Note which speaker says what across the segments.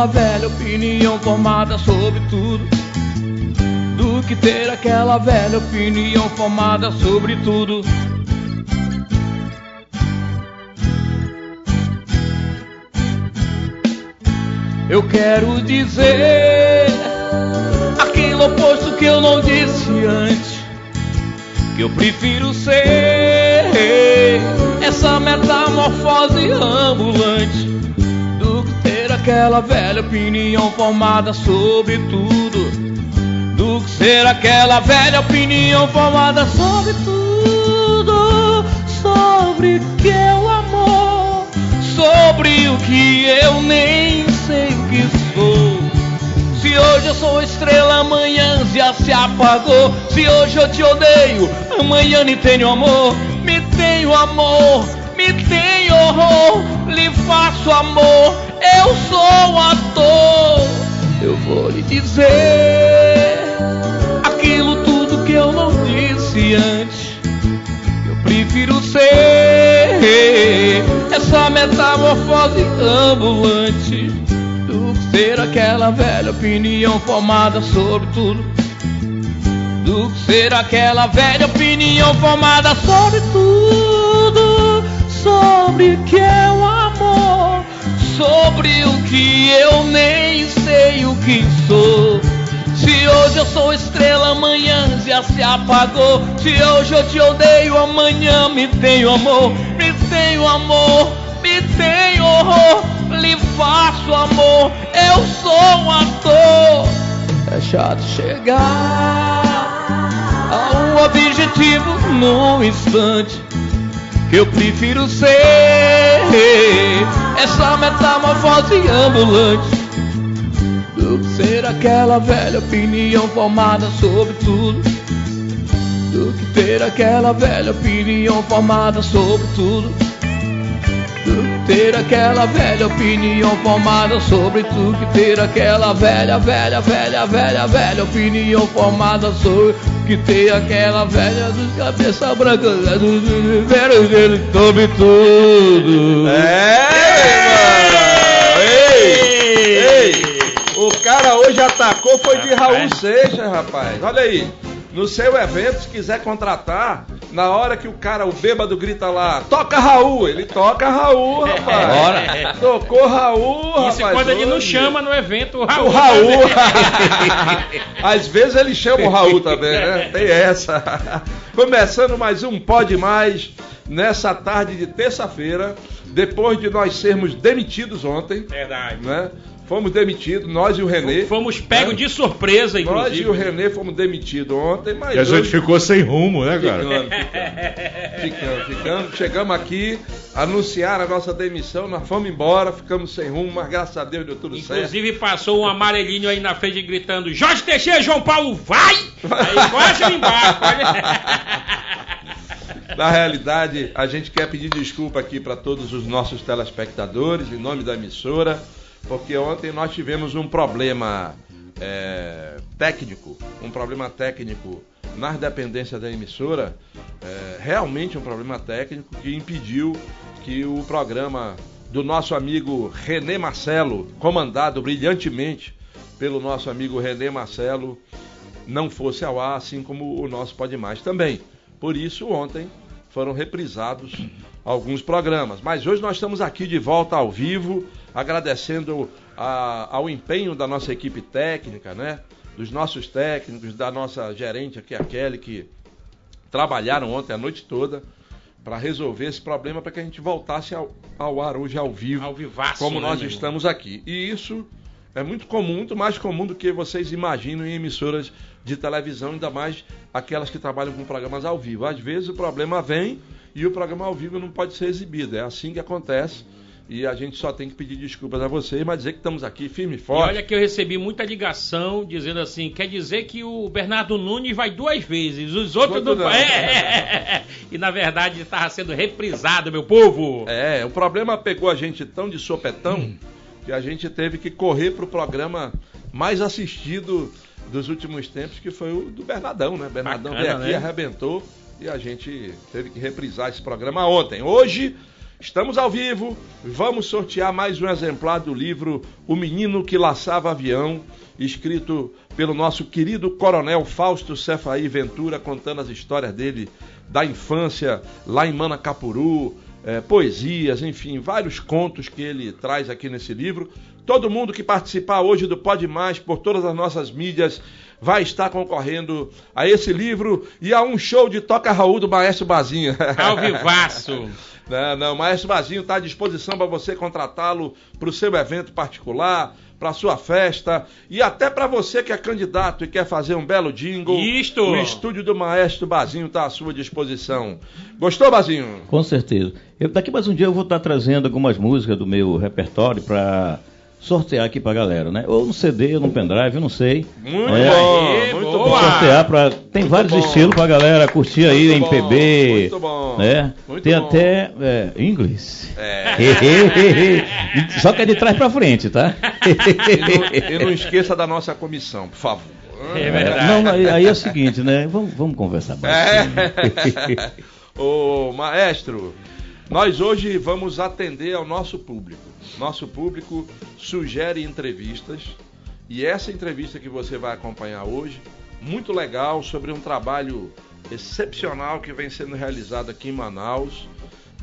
Speaker 1: aquela velha opinião formada sobre tudo. Do que ter aquela velha opinião formada sobre tudo. Eu quero dizer aquilo oposto que eu não disse antes. Que eu prefiro ser essa metamorfose ambulante aquela velha opinião formada sobre tudo. Do que ser aquela velha opinião formada sobre tudo. Sobre o que é o amor, sobre o que eu nem sei o que sou. Se hoje eu sou estrela, amanhã já se apagou. Se hoje eu te odeio, amanhã nem tenho amor. Me tenho amor, me tenho horror. Lhe faço amor, eu sou ator. Eu vou lhe dizer aquilo tudo que eu não disse antes. Eu prefiro ser essa metamorfose ambulante do que ser aquela velha opinião formada sobre tudo. Do que ser aquela velha opinião formada sobre tudo. Sobre o que é o amor, sobre o que eu nem sei o que sou. Se hoje eu sou estrela, amanhã já se apagou. Se hoje eu te odeio, amanhã me tenho amor. Me tenho amor, me tenho horror. Lhe faço amor, eu sou um ator. É chato chegar a um objetivo num instante. Eu prefiro ser essa metamorfose ambulante do que ser aquela velha opinião formada sobre tudo. Do que ter aquela velha opinião formada sobre tudo. Ter aquela velha opinião formada sobre tudo. Que ter aquela velha, velha, velha, velha, velha opinião formada sobre. Que ter aquela velha dos cabeça branca né, do viveiro dele sobre tudo.
Speaker 2: É, irmão! Ei! Ei! O cara hoje atacou foi de Raul Seixas, rapaz. Olha aí. No seu evento, se quiser contratar, na hora que o cara, o bêbado, grita lá, toca Raul, ele toca Raul, rapaz.
Speaker 1: Bora.
Speaker 2: Tocou Raul, rapaz.
Speaker 3: Isso quando ele não chama no evento o Raul.
Speaker 2: O Raul. Às vezes ele chama o Raul também, né? Tem essa. Começando mais um Pode Mais nessa tarde de terça-feira, depois de nós sermos demitidos ontem,
Speaker 3: Verdade.
Speaker 2: né? Fomos demitidos, nós e o Renê.
Speaker 3: Fomos pegos
Speaker 2: né?
Speaker 3: de surpresa,
Speaker 2: Nós e o
Speaker 3: inclusive.
Speaker 2: Renê fomos demitidos ontem, mas
Speaker 4: E a gente ficou sem rumo, né, cara?
Speaker 2: Ficando, ficando, ficando, ficando. Chegamos aqui, anunciaram a nossa demissão, nós fomos embora, ficamos sem rumo, mas graças a Deus deu tudo certo.
Speaker 3: Inclusive passou um amarelinho aí na frente gritando: Jorge Teixeira, João Paulo, vai! Aí quase me embarco.
Speaker 2: Na realidade, a gente quer pedir desculpa aqui para todos os nossos telespectadores, em nome da emissora, porque ontem nós tivemos um problema é, técnico, um problema técnico nas dependências da emissora, é, realmente um problema técnico que impediu que o programa do nosso amigo René Marcelo, comandado brilhantemente pelo nosso amigo René Marcelo, não fosse ao ar, assim como o nosso Pode Mais também. Por isso, ontem foram reprisados alguns programas. Mas hoje nós estamos aqui de volta ao vivo, agradecendo a- ao empenho da nossa equipe técnica, né? dos nossos técnicos, da nossa gerente aqui, a Kelly, que trabalharam ontem a noite toda para resolver esse problema para que a gente voltasse ao, ao, ar hoje ao vivo,
Speaker 3: Ao vivaço,
Speaker 2: como
Speaker 3: né,
Speaker 2: nós estamos aqui. E isso é muito comum, muito mais comum do que vocês imaginam em emissoras de televisão, ainda mais aquelas que trabalham com programas ao vivo. Às vezes o problema vem e o programa ao vivo não pode ser exibido. É assim que acontece. E a gente só tem que pedir desculpas a vocês, mas dizer que estamos aqui firme e
Speaker 3: E
Speaker 2: forte.
Speaker 3: olha que eu recebi muita ligação dizendo assim, quer dizer que o Bernardo Nunes vai duas vezes, os outros
Speaker 2: Outro
Speaker 3: não.
Speaker 2: não.
Speaker 3: É, é, é, é. E na verdade estava sendo reprisado, meu povo.
Speaker 2: É, o problema pegou a gente tão de sopetão que a gente teve que correr pro programa mais assistido dos últimos tempos, que foi o do Bernardão, né? Bernardão
Speaker 3: Bacana,
Speaker 2: veio aqui,
Speaker 3: né?
Speaker 2: arrebentou e a gente teve que reprisar esse programa ontem. Hoje estamos ao vivo, vamos sortear mais um exemplar do livro O Menino que Laçava Avião, escrito pelo nosso querido coronel Fausto Cefaí Ventura, contando as histórias dele da infância lá em Manacapuru, eh, poesias, enfim, vários contos que ele traz aqui nesse livro. Todo mundo que participar hoje do Pode Mais por todas as nossas mídias vai estar concorrendo a esse livro e a um show de Toca Raul do Maestro Bazinho.
Speaker 3: Ao vivaço.
Speaker 2: Não, não, o Maestro Bazinho está à disposição para você contratá-lo para o seu evento particular, para a sua festa e até para você que é candidato e quer fazer um belo jingle.
Speaker 3: Isto.
Speaker 2: O estúdio do Maestro Bazinho está à sua disposição. Gostou, Bazinho?
Speaker 4: Com certeza. Eu, daqui mais um dia eu vou estar trazendo algumas músicas do meu repertório para sortear aqui pra galera, né? Ou no CD, ou no pendrive, eu não sei.
Speaker 2: Muito
Speaker 4: É.
Speaker 2: bom, muito
Speaker 3: boa.
Speaker 2: bom.
Speaker 4: Sortear pra. Tem vários
Speaker 2: bom.
Speaker 4: estilos pra galera curtir aí,
Speaker 2: Muito bom,
Speaker 4: MPB.
Speaker 2: muito bom,
Speaker 4: Né?
Speaker 2: muito
Speaker 4: Tem
Speaker 2: bom.
Speaker 4: até é, inglês.
Speaker 2: É.
Speaker 4: Só que é de trás pra frente, tá?
Speaker 2: E não, e não esqueça da nossa comissão, por favor.
Speaker 3: É verdade.
Speaker 4: Não, aí aí é o seguinte, né? Vamos, vamos conversar mais.
Speaker 2: É. Ô, maestro, nós hoje vamos atender ao nosso público. Nosso público sugere entrevistas e essa entrevista que você vai acompanhar hoje, muito legal, sobre um trabalho excepcional que vem sendo realizado aqui em Manaus,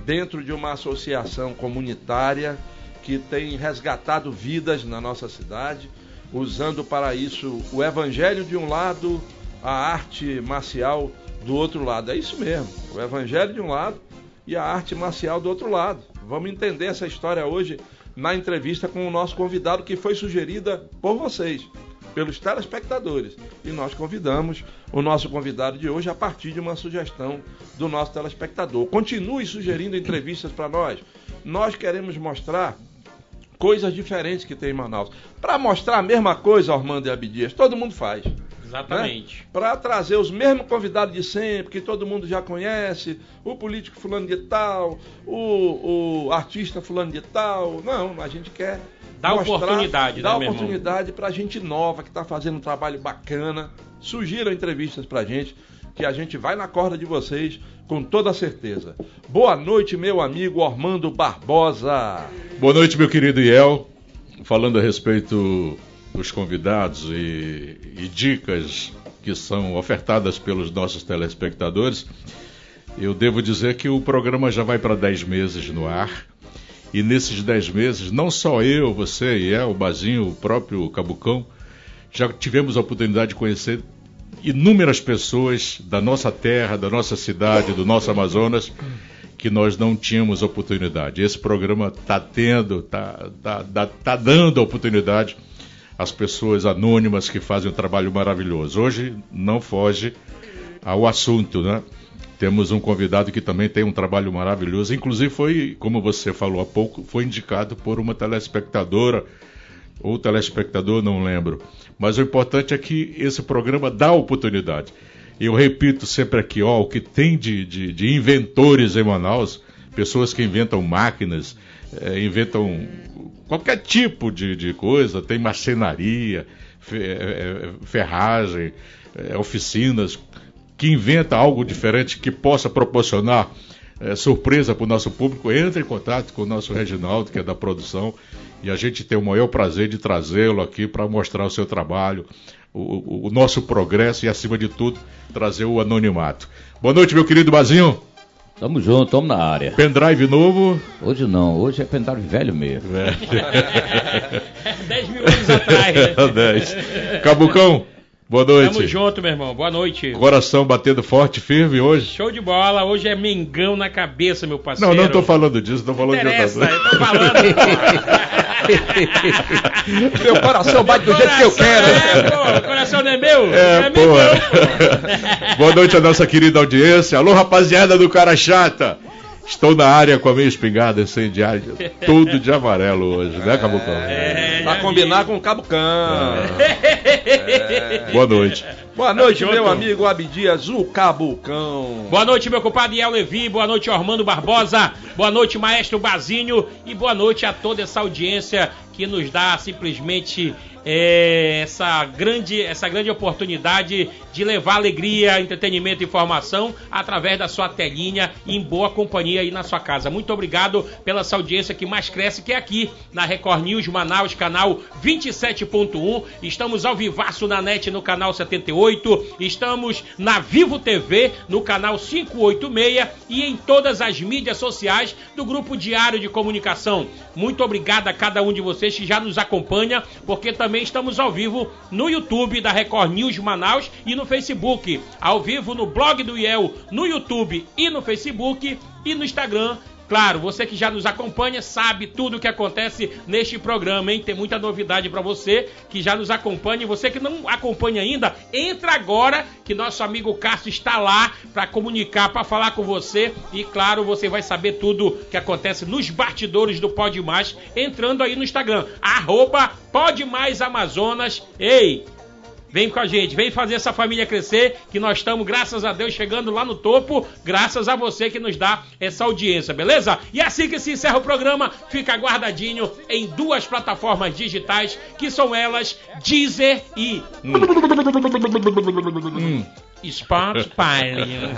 Speaker 2: dentro de uma associação comunitária que tem resgatado vidas na nossa cidade, usando para isso o evangelho de um lado, a arte marcial do outro lado. É isso mesmo, o evangelho de um lado e a arte marcial do outro lado. Vamos entender essa história hoje na entrevista com o nosso convidado que foi sugerida por vocês, pelos telespectadores. E nós convidamos o nosso convidado de hoje a partir de uma sugestão do nosso telespectador. Continue sugerindo entrevistas para nós. Nós queremos mostrar coisas diferentes que tem em Manaus. Para mostrar a mesma coisa, Armando e Abdias, todo mundo faz.
Speaker 3: Exatamente.
Speaker 2: Para trazer os mesmos convidados de sempre, que todo mundo já conhece, o político fulano de tal, o, o artista fulano de tal. Não, a gente quer
Speaker 3: Dá oportunidade,
Speaker 2: dar
Speaker 3: né,
Speaker 2: oportunidade para gente nova que está fazendo um trabalho bacana. Sugiram entrevistas para gente, que a gente vai na corda de vocês com toda certeza. Boa noite, meu amigo Armando Barbosa.
Speaker 5: Boa noite, meu querido Iel. Falando a respeito dos convidados e, e dicas que são ofertadas pelos nossos telespectadores, eu devo dizer que o programa já vai para 10 meses no ar. E nesses 10 meses, não só eu, você, Iel, o Bazinho, o próprio Cabucão, já tivemos a oportunidade de conhecer inúmeras pessoas da nossa terra, da nossa cidade, do nosso Amazonas, que nós não tínhamos oportunidade. Esse programa está tendo, está tá, tá, tá dando a oportunidade às pessoas anônimas que fazem um trabalho maravilhoso. Hoje não foge ao assunto, né? Temos um convidado que também tem um trabalho maravilhoso, inclusive foi, como você falou há pouco, foi indicado por uma telespectadora ou telespectador, não lembro. Mas o importante é que esse programa dá oportunidade. Eu repito sempre aqui, ó, o que tem de, de, de inventores em Manaus, pessoas que inventam máquinas, eh, inventam qualquer tipo de, de coisa, tem marcenaria, eh, eh, ferragem, eh, oficinas, que inventa algo diferente que possa proporcionar eh, surpresa para o nosso público, entre em contato com o nosso Reginaldo, que é da produção, e a gente tem o maior prazer de trazê-lo aqui para mostrar o seu trabalho, o, o- o nosso progresso e, acima de tudo, trazer o anonimato. Boa noite, meu querido Bazinho.
Speaker 4: Tamo junto, tamo na área.
Speaker 5: Pendrive novo.
Speaker 4: Hoje não, hoje é pendrive velho mesmo.
Speaker 3: 10 mil anos atrás. né?
Speaker 5: 10. Cabucão, Boa noite.
Speaker 3: Tamo junto, meu irmão. Boa noite.
Speaker 5: Coração batendo forte, firme hoje.
Speaker 3: Show de bola. Hoje é Mengão na cabeça, meu parceiro.
Speaker 5: Não, não tô falando disso, tô falando de outra coisa.
Speaker 3: eu tô falando.
Speaker 2: Meu coração bate do jeito que eu quero.
Speaker 3: É, pô, coração não é meu?
Speaker 5: É, pô.
Speaker 3: Mengão.
Speaker 5: Boa noite à nossa querida audiência. Alô, rapaziada do Cara Chata. Estou na área com a minha espingarda incendiária, tudo de amarelo hoje, né, Cabucão?
Speaker 3: É,
Speaker 2: Pra combinar com o Cabucão.
Speaker 5: Boa noite.
Speaker 2: Boa noite,
Speaker 3: Tamo
Speaker 2: meu
Speaker 3: junto.
Speaker 2: amigo Abdias, o Cabucão.
Speaker 3: Boa noite, meu compadre El Levi. Boa noite, Armando Barbosa. Boa noite, maestro Bazinho. E boa noite a toda essa audiência que nos dá simplesmente é, essa, grande, essa grande oportunidade de levar alegria, entretenimento e informação através da sua telinha em boa companhia aí na sua casa. Muito obrigado pela essa audiência que mais cresce, que é aqui na Record News Manaus, canal 27.1. Estamos ao vivaço na net no canal 78. Estamos na Vivo TV no canal 586 e em todas as mídias sociais do Grupo Diário de Comunicação. Muito obrigado a cada um de vocês que já nos acompanha, porque também estamos ao vivo no YouTube da Record News Manaus e no Facebook. Ao vivo no blog do IEL, no YouTube e no Facebook e no Instagram. Claro, você que já nos acompanha sabe tudo o que acontece neste programa, hein? Tem muita novidade para você que já nos acompanha. E você que não acompanha ainda, entra agora que nosso amigo Cássio está lá para comunicar, para falar com você. E claro, você vai saber tudo que acontece nos bastidores do Pode Mais, entrando aí no Instagram, arroba Amazonas. Ei, Vem com a gente, vem fazer essa família crescer, que nós estamos, graças a Deus, chegando lá no topo, graças a você que nos dá essa audiência, beleza? E assim que se encerra o programa, fica guardadinho em duas plataformas digitais, que são elas, Deezer e Spotify.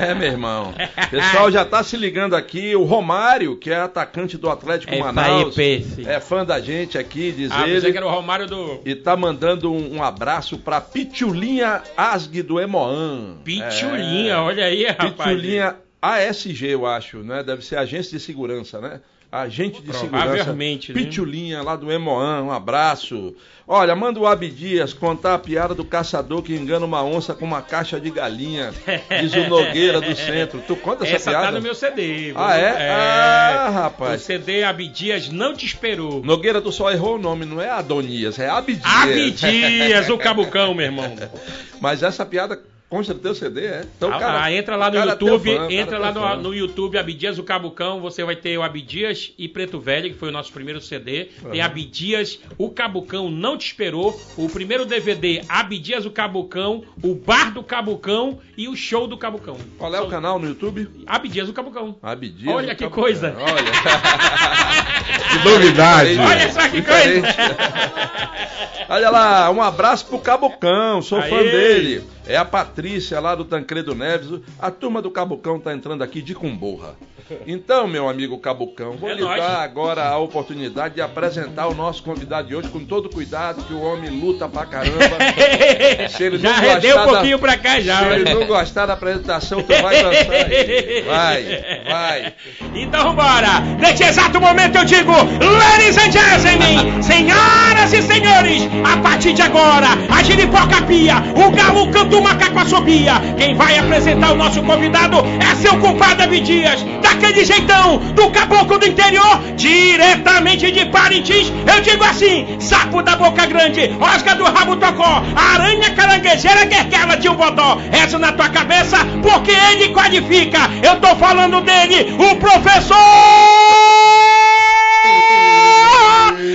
Speaker 2: É, meu irmão. Pessoal já tá se ligando aqui. O Romário, que é atacante do Atlético
Speaker 3: É aí,
Speaker 2: Manaus,
Speaker 3: Peixe.
Speaker 2: é fã da gente aqui, diz
Speaker 3: Ah,
Speaker 2: ele.
Speaker 3: que era o Romário do
Speaker 2: E tá mandando um, um abraço pra Pitulinha Asg do Emoan.
Speaker 3: Pitulinha,
Speaker 2: É.
Speaker 3: olha aí, rapaz.
Speaker 2: Pitulinha ASG, eu acho, né? Deve ser Agência de Segurança, né? Agente de Segurança.
Speaker 3: Né?
Speaker 2: Pitulinha, lá do Emoan, um abraço. Olha, manda o Abdias contar a piada do caçador que engana uma onça com uma caixa de galinha. Diz o Nogueira do centro. Tu conta essa,
Speaker 3: Essa
Speaker 2: piada?
Speaker 3: tá no meu CD.
Speaker 2: Ah, é? Ah, rapaz.
Speaker 3: O CD Abdias não te esperou.
Speaker 2: Nogueira, tu só errou o nome, não é Adonias, é Abdias.
Speaker 3: Abdias, o Cabucão, meu irmão.
Speaker 2: Mas essa piada consta do teu CD, é? Então,
Speaker 3: Ah,
Speaker 2: cara,
Speaker 3: ah, entra lá no
Speaker 2: cara é teu
Speaker 3: YouTube,
Speaker 2: fã,
Speaker 3: entra lá
Speaker 2: é
Speaker 3: no,
Speaker 2: fã.
Speaker 3: no YouTube, Abdias o Cabucão, você vai ter o Abdias e Preto Velho, que foi o nosso primeiro CD. Tem Abdias, o Cabucão não te esperou, o primeiro DVD, Abdias o Cabucão, o Bar do Cabucão e o Show do Cabucão.
Speaker 2: Qual é o canal no YouTube?
Speaker 3: Abdias o Cabucão.
Speaker 2: Abdias.
Speaker 3: Olha
Speaker 2: o
Speaker 3: que
Speaker 2: Cabucão.
Speaker 3: coisa.
Speaker 2: Olha.
Speaker 5: Que novidade.
Speaker 3: Olha só que
Speaker 2: Diferente.
Speaker 3: coisa.
Speaker 2: Olha lá, um abraço pro Cabocão, sou fã
Speaker 3: Aê.
Speaker 2: dele. É a Patrícia lá do Tancredo Neves. A turma do Cabocão tá entrando aqui de Cumborra. Então, meu amigo Cabocão, vou
Speaker 3: É
Speaker 2: lhe
Speaker 3: nóis.
Speaker 2: dar agora a oportunidade de apresentar o nosso convidado de hoje com todo cuidado, que o homem luta pra caramba. Se ele
Speaker 3: já rendeu um
Speaker 2: gostar da-
Speaker 3: pouquinho pra cá já.
Speaker 2: Se
Speaker 3: olha.
Speaker 2: ele não gostar da apresentação, tu vai dançar aí. Vai, vai.
Speaker 3: Então vambora! Neste exato momento eu digo, ladies and gentlemen, senhoras e senhores, a partir de agora, a giripoca pia, o galo canta o macaco Quem vai apresentar o nosso convidado é seu compadre Abdias, daquele jeitão, do caboclo do interior, diretamente de Parintins. Eu digo assim, sapo da boca grande, osca do rabo tocó, aranha caranguejeira, guerguela de um bodó. Essa na tua cabeça, porque ele qualifica. Eu tô falando dele, o professor!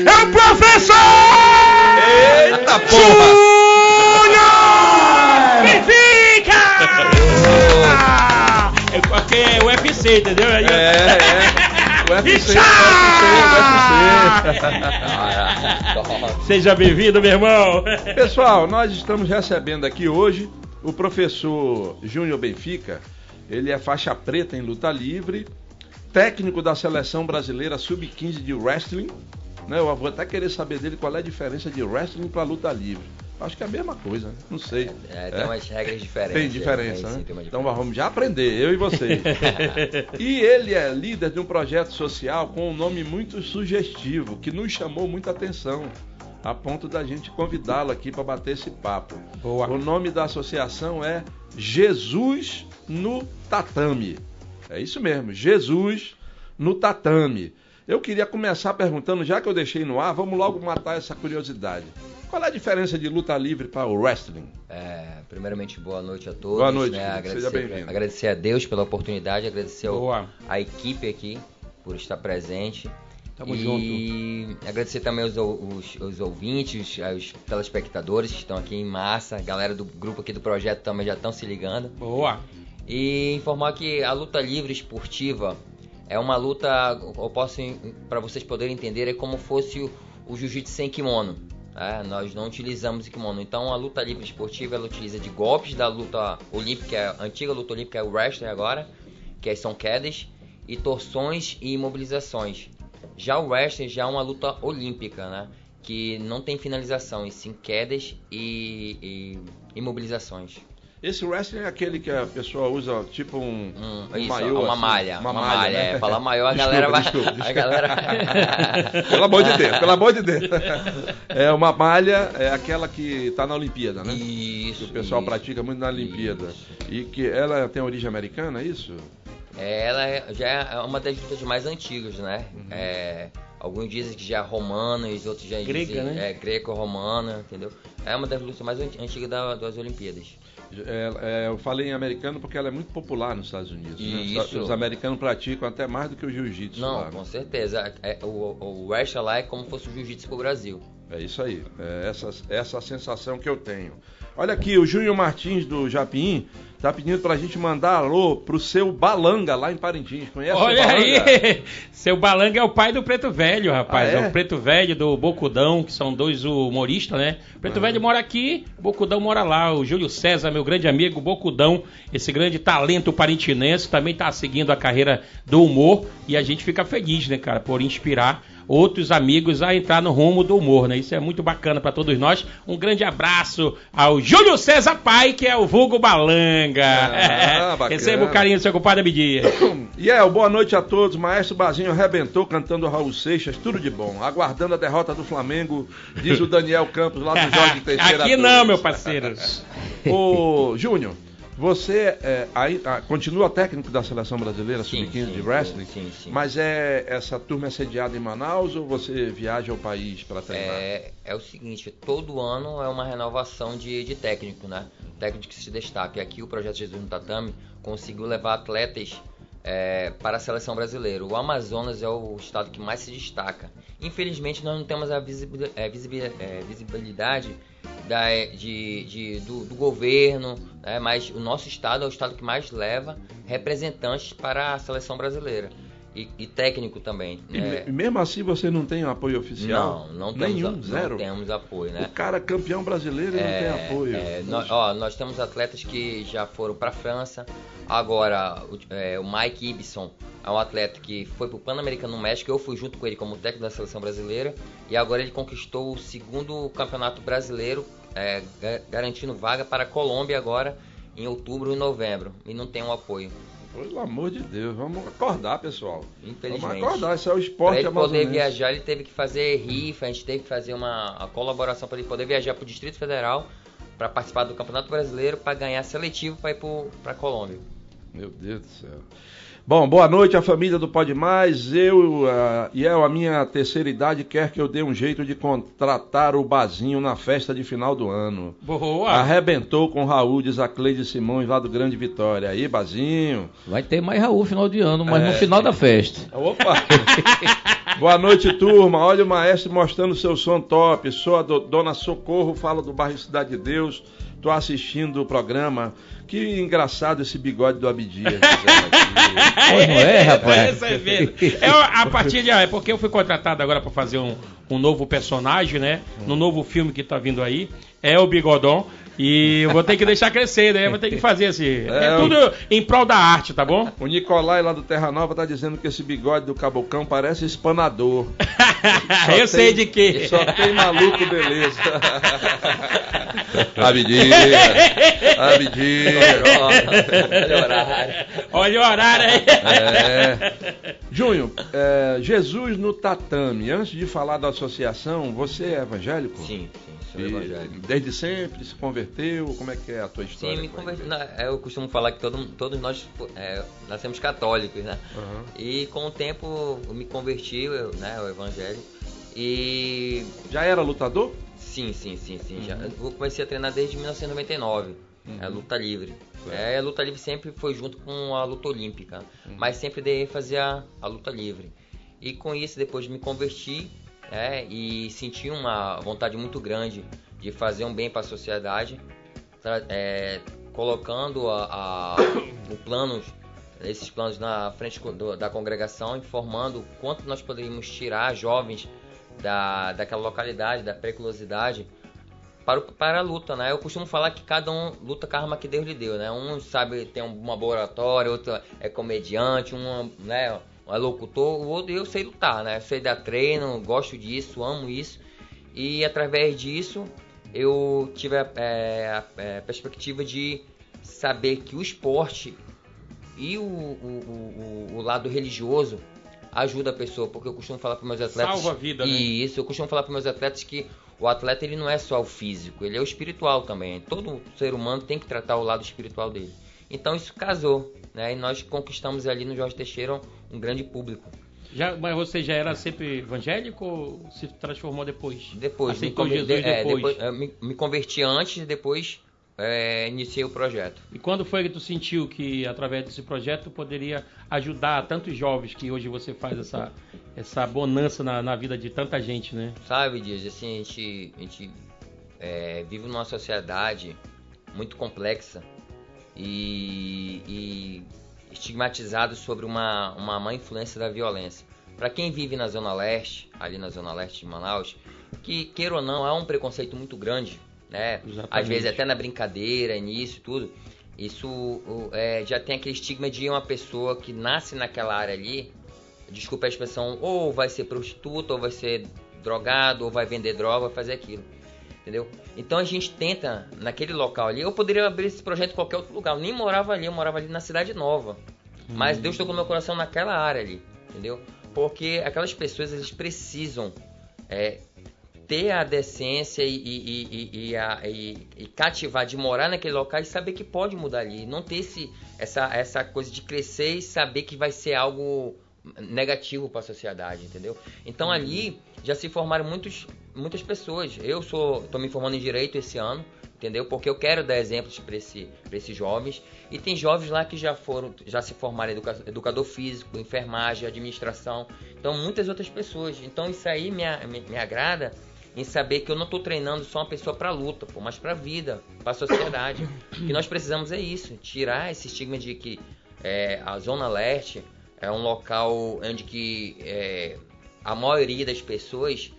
Speaker 3: É o professor!
Speaker 2: Eita porra!
Speaker 3: Porque é UFC, entendeu?
Speaker 2: É, é. O UFC, UFC, o UFC.
Speaker 3: Seja bem-vindo, meu irmão.
Speaker 2: Pessoal, nós estamos recebendo aqui hoje o professor Júnior Benfica. Ele é faixa preta em luta livre, técnico da seleção brasileira sub-15 de wrestling. Né? Eu vou até querer saber dele qual é a diferença de wrestling para luta livre. Acho que é a mesma coisa, né? não sei.
Speaker 6: É, tem
Speaker 2: É?
Speaker 6: umas regras diferentes.
Speaker 2: Tem diferença, né?
Speaker 6: sim, tem
Speaker 2: Então vamos já aprender, eu e você. e ele é líder de um projeto social com um nome muito sugestivo, que nos chamou muita atenção. a ponto da gente convidá-lo aqui para bater esse papo.
Speaker 3: Boa.
Speaker 2: O nome da associação é Jesus no Tatame. É isso mesmo, Jesus no Tatame. Eu queria começar perguntando, já que eu deixei no ar, vamos logo matar essa curiosidade. Qual é a diferença de luta livre para o wrestling?
Speaker 6: É, primeiramente, boa noite a todos.
Speaker 2: Boa noite,
Speaker 6: né?
Speaker 2: querido. Seja
Speaker 6: agradecer,
Speaker 2: bem-vindo.
Speaker 6: agradecer a Deus pela oportunidade, agradecer ao- a equipe aqui por estar presente.
Speaker 3: Tamo
Speaker 6: e agradecer também os, os- os ouvintes, os telespectadores que estão aqui em massa, a galera do grupo aqui do projeto também já estão se ligando.
Speaker 3: Boa.
Speaker 6: E informar que a luta livre esportiva é uma luta, eu posso, para vocês poderem entender, é como fosse o, o jiu-jitsu sem kimono. Né? Nós não utilizamos kimono. Então a luta livre esportiva ela utiliza de golpes da luta olímpica, a antiga luta olímpica é o wrestling agora, que são quedas, e torções e imobilizações. Já o wrestling já é uma luta olímpica, né? Que não tem finalização, e sim quedas e, e imobilizações.
Speaker 2: Esse wrestling é aquele que a pessoa usa tipo um,
Speaker 6: Hum,
Speaker 2: um
Speaker 6: isso,
Speaker 2: maiô,
Speaker 6: uma
Speaker 2: assim,
Speaker 6: malha. Uma, malha,
Speaker 2: né?
Speaker 6: é. Falar maior, a
Speaker 2: Desculpa,
Speaker 6: galera vai.
Speaker 2: desculpa,
Speaker 6: A
Speaker 2: desculpa.
Speaker 6: galera.
Speaker 2: pelo amor de Deus, pelo amor de Deus. É uma malha, é aquela que está na Olimpíada, né?
Speaker 6: Isso.
Speaker 2: que o pessoal
Speaker 6: isso.
Speaker 2: pratica muito na Olimpíada.
Speaker 6: Isso.
Speaker 2: E que ela tem origem americana, é isso?
Speaker 6: É, ela é- já é uma das lutas mais antigas, né?
Speaker 2: Uhum.
Speaker 6: É, alguns dizem que já é romana, e os outros já
Speaker 3: Grega,
Speaker 6: dizem
Speaker 3: né?
Speaker 6: é greco-romana, entendeu? É uma das lutas mais an- antigas da- das Olimpíadas.
Speaker 2: É, é, eu falei em americano porque ela é muito popular nos Estados Unidos. né? Os- americanos praticam até mais do que o jiu-jitsu
Speaker 6: Não,
Speaker 2: lá. né?
Speaker 6: com certeza. É, o, o lá é como se fosse o jiu-jitsu pro Brasil.
Speaker 2: É isso aí. É essa, essa sensação que eu tenho. Olha aqui, o Júnior Martins do Japim tá pedindo pra gente mandar alô pro seu Balanga lá em Parintins. Conhece
Speaker 3: Olha
Speaker 2: o Balanga?
Speaker 3: aí, seu Balanga é o pai do Preto Velho, rapaz.
Speaker 2: Ah, é?
Speaker 3: é? o Preto Velho do Bocudão, que são dois humoristas, né? Preto Velho mora aqui, Bocudão mora lá. O Júlio César, meu grande amigo, Bocudão, esse grande talento parintinense, também tá seguindo a carreira do humor. E a gente fica feliz, né, cara, por inspirar outros amigos a entrar no rumo do humor, né? Isso é muito bacana pra todos nós. Um grande abraço ao Júlio César Pai, que é o vulgo Balanga.
Speaker 2: Ah, bacana.
Speaker 3: Receba o carinho do seu compadre Abdias.
Speaker 2: E é, boa noite a todos. Maestro Bazinho arrebentou cantando Raul Seixas, tudo de bom. Aguardando a derrota do Flamengo, diz o Daniel Campos lá do Jorge Teixeira.
Speaker 3: Aqui
Speaker 2: 2.
Speaker 3: não, meu parceiro.
Speaker 2: Ô, Júnior, você é, aí, ah, continua técnico da seleção brasileira,
Speaker 6: Sim,
Speaker 2: sub-15
Speaker 6: sim,
Speaker 2: de wrestling?
Speaker 6: sim, sim.
Speaker 2: Mas é essa turma é sediada em Manaus ou você viaja ao país para treinar?
Speaker 6: É, é o seguinte, todo ano é uma renovação de, de técnico, né? Técnico que se destaca. E aqui o Projeto Jesus no Tatame conseguiu levar atletas é, para a seleção brasileira. O Amazonas é o estado que mais se destaca. Infelizmente nós não temos a é, é, visibilidade da, de, de- do, do governo, né? mas o nosso estado é o estado que mais leva representantes para a seleção brasileira. E, e técnico também.
Speaker 2: E
Speaker 6: né?
Speaker 2: me- mesmo assim você não tem apoio oficial?
Speaker 6: Não, não temos,
Speaker 2: Nenhum,
Speaker 6: a- não
Speaker 2: zero.
Speaker 6: temos apoio, né?
Speaker 2: O cara campeão brasileiro ele não tem apoio.
Speaker 6: É, nó- ó, nós temos atletas que já foram para a França. Agora, o, é, o Mike Ibson é um atleta que foi para o Pan-Americano no México. Eu fui junto com ele como técnico da seleção brasileira. E agora ele conquistou o segundo campeonato brasileiro, é, ga- garantindo vaga para a Colômbia agora em outubro e novembro. E não tem um apoio.
Speaker 2: Pelo amor de Deus, vamos acordar, pessoal. Vamos
Speaker 6: Infelizmente.
Speaker 2: acordar, isso é o
Speaker 6: Para
Speaker 2: esporte
Speaker 6: ele poder viajar, ele teve que fazer rifa, a gente teve que fazer uma colaboração para ele poder viajar para o Distrito Federal para participar do Campeonato Brasileiro para ganhar seletivo para ir para a Colômbia.
Speaker 2: Meu Deus do céu. Bom, boa noite à família do Pode Mais. Eu ah, e eu, a minha terceira idade, quer que eu dê um jeito de contratar o Bazinho na festa de final do ano.
Speaker 3: Boa.
Speaker 2: Arrebentou com o Raul, diz a Cleide Simões, lá do Grande Vitória. Aí, Bazinho.
Speaker 4: Vai ter mais Raul final de ano, mas
Speaker 2: É.
Speaker 4: no final da festa.
Speaker 2: Opa! Boa noite, turma. Olha o maestro mostrando seu som top. Sou a do- dona Socorro, falo do bairro Cidade de Deus. Tô assistindo o programa. Que engraçado esse bigode do Abdias. aqui.
Speaker 4: Pois não é, rapaz?
Speaker 3: É mesmo. É a partir de. É porque eu fui contratado agora para fazer um, um novo personagem, né? No novo filme que tá vindo aí. É o Bigodon. E eu vou ter que deixar crescer, né? Vou ter que fazer esse. É,
Speaker 2: É,
Speaker 3: tudo em prol da arte, tá bom?
Speaker 2: O Nicolai lá do Terra Nova tá dizendo que esse bigode do Cabocão parece espanador.
Speaker 3: eu sei de quê.
Speaker 2: Só tem maluco, beleza. Abdias. Abdias.
Speaker 6: Olha o horário.
Speaker 3: Olha o horário aí.
Speaker 2: É. Júnior, é, Jesus no tatame. Antes de falar da associação, você é evangélico?
Speaker 6: Sim, sim, sou
Speaker 2: E
Speaker 6: evangélico.
Speaker 2: Desde sempre se converteu? Como é que é a tua história?
Speaker 6: Sim, me converti. Eu costumo falar que todo- todos nós é, nascemos católicos, né?
Speaker 2: Aham.
Speaker 6: E com o tempo eu me converti, eu, né, ao evangelho. E
Speaker 2: Já era lutador?
Speaker 6: sim, sim, sim, sim. Já,
Speaker 2: Uhum.
Speaker 6: eu comecei a treinar desde 1999. É luta livre. É, a luta livre sempre foi junto com a luta olímpica,
Speaker 2: Uhum.
Speaker 6: mas sempre daí fazia a luta livre. E com isso, depois de me converti é, e senti uma vontade muito grande de fazer um bem para a sociedade, é, colocando a, a- o planos, esses planos na frente do- da congregação, informando quanto nós poderíamos tirar jovens da, daquela localidade, da periculosidade, para, para a luta, né? Eu costumo falar que cada um luta com a arma que Deus lhe deu, né? Um sabe tem uma boa oratória, outro é comediante, um, né, é locutor, o outro eu sei lutar, né? Sei dar treino, gosto disso, amo isso. E através disso eu tive a, é, a- é, perspectiva de saber que o esporte e o, o, o- o lado religioso ajuda a pessoa, porque eu costumo falar para meus atletas
Speaker 3: Salva a vida, né?
Speaker 6: e isso, eu costumo falar para meus atletas que o atleta ele não é só o físico, ele é o espiritual também. Todo ser humano tem que tratar o lado espiritual dele. Então isso casou, né? E nós conquistamos ali no Jorge Teixeira um grande público.
Speaker 3: Já, mas você já era sempre evangélico ou se transformou depois?
Speaker 6: Depois, me,
Speaker 3: Aceitou
Speaker 6: conver-
Speaker 3: Jesus
Speaker 6: é,
Speaker 3: depois.
Speaker 6: depois, é, me, me converti antes e depois é, iniciei o projeto.
Speaker 3: E quando foi que tu sentiu que através desse projeto poderia ajudar tantos jovens que hoje você faz essa, essa bonança na, na vida de tanta gente, né?
Speaker 6: Sabe, Dias, assim, a gente, a gente é, vive numa sociedade muito complexa e, e estigmatizado sobre uma, uma má influência da violência. Para quem vive na Zona Leste, ali na Zona Leste de Manaus, que queira ou não, há um preconceito muito grande, né?
Speaker 3: Exatamente.
Speaker 6: Às vezes até na brincadeira, nisso, tudo. Isso é, já tem aquele estigma de uma pessoa que nasce naquela área ali, desculpa a expressão, ou vai ser prostituta, ou vai ser drogado, ou vai vender droga, vai fazer aquilo. Entendeu? Então a gente tenta, naquele local ali, eu poderia abrir esse projeto em qualquer outro lugar. Eu nem morava ali, eu morava ali na Cidade Nova. Mas Deus tocou meu coração naquela área ali, entendeu? Porque aquelas pessoas, eles precisam é, ter a decência e, e- e- e a- cativar de morar naquele local e saber que pode mudar ali. Não ter esse, essa, essa coisa de crescer e saber que vai ser algo negativo para a sociedade, entendeu? Então ali já se formaram muitos, muitas pessoas. Eu sou, estou me formando em direito esse ano, entendeu? Porque eu quero dar exemplos para esse, esses jovens. E tem jovens lá que já foram, já se formaram educa- educador físico, enfermagem, administração. Então muitas outras pessoas. Então isso aí me, a- me, me agrada em saber que eu não estou treinando só uma pessoa para luta, pô, mas para vida, para a sociedade. O que nós precisamos é isso, tirar esse estigma de que é, a zona leste é um local onde que é, a maioria das pessoas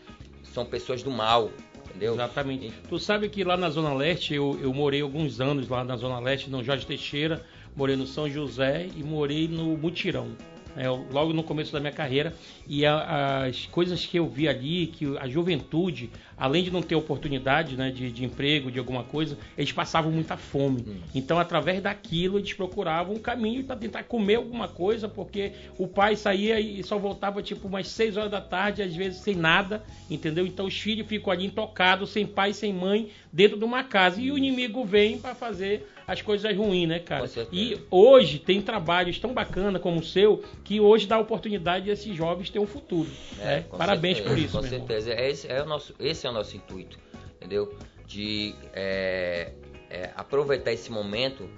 Speaker 6: são pessoas do mal, entendeu?
Speaker 3: Exatamente. Tu sabe que lá na Zona Leste, eu, eu morei alguns anos lá na Zona Leste, no Jorge Teixeira, morei no São José e morei no Mutirão. Né, logo no começo da minha carreira e a- as coisas que eu vi ali, que a juventude, além de não ter oportunidade né, de, de emprego, de alguma coisa, eles passavam muita fome. Então, através daquilo, eles procuravam um caminho para tentar comer alguma coisa, porque o pai saía e só voltava tipo umas 6 horas da tarde, às vezes sem nada, entendeu? Então, os filhos ficam ali intocados, sem pai, sem mãe, dentro de uma casa. E o inimigo vem para fazer as coisas ruins, né, cara?
Speaker 6: Certeza.
Speaker 3: E hoje tem trabalhos tão bacana como o seu, que hoje dá a oportunidade desses jovens ter um futuro. né?
Speaker 6: com
Speaker 3: Parabéns
Speaker 6: certeza,
Speaker 3: por isso,
Speaker 6: Com
Speaker 3: meu irmão.
Speaker 6: certeza. É esse, é o nosso, esse é o nosso intuito, entendeu? De é, é, aproveitar esse momento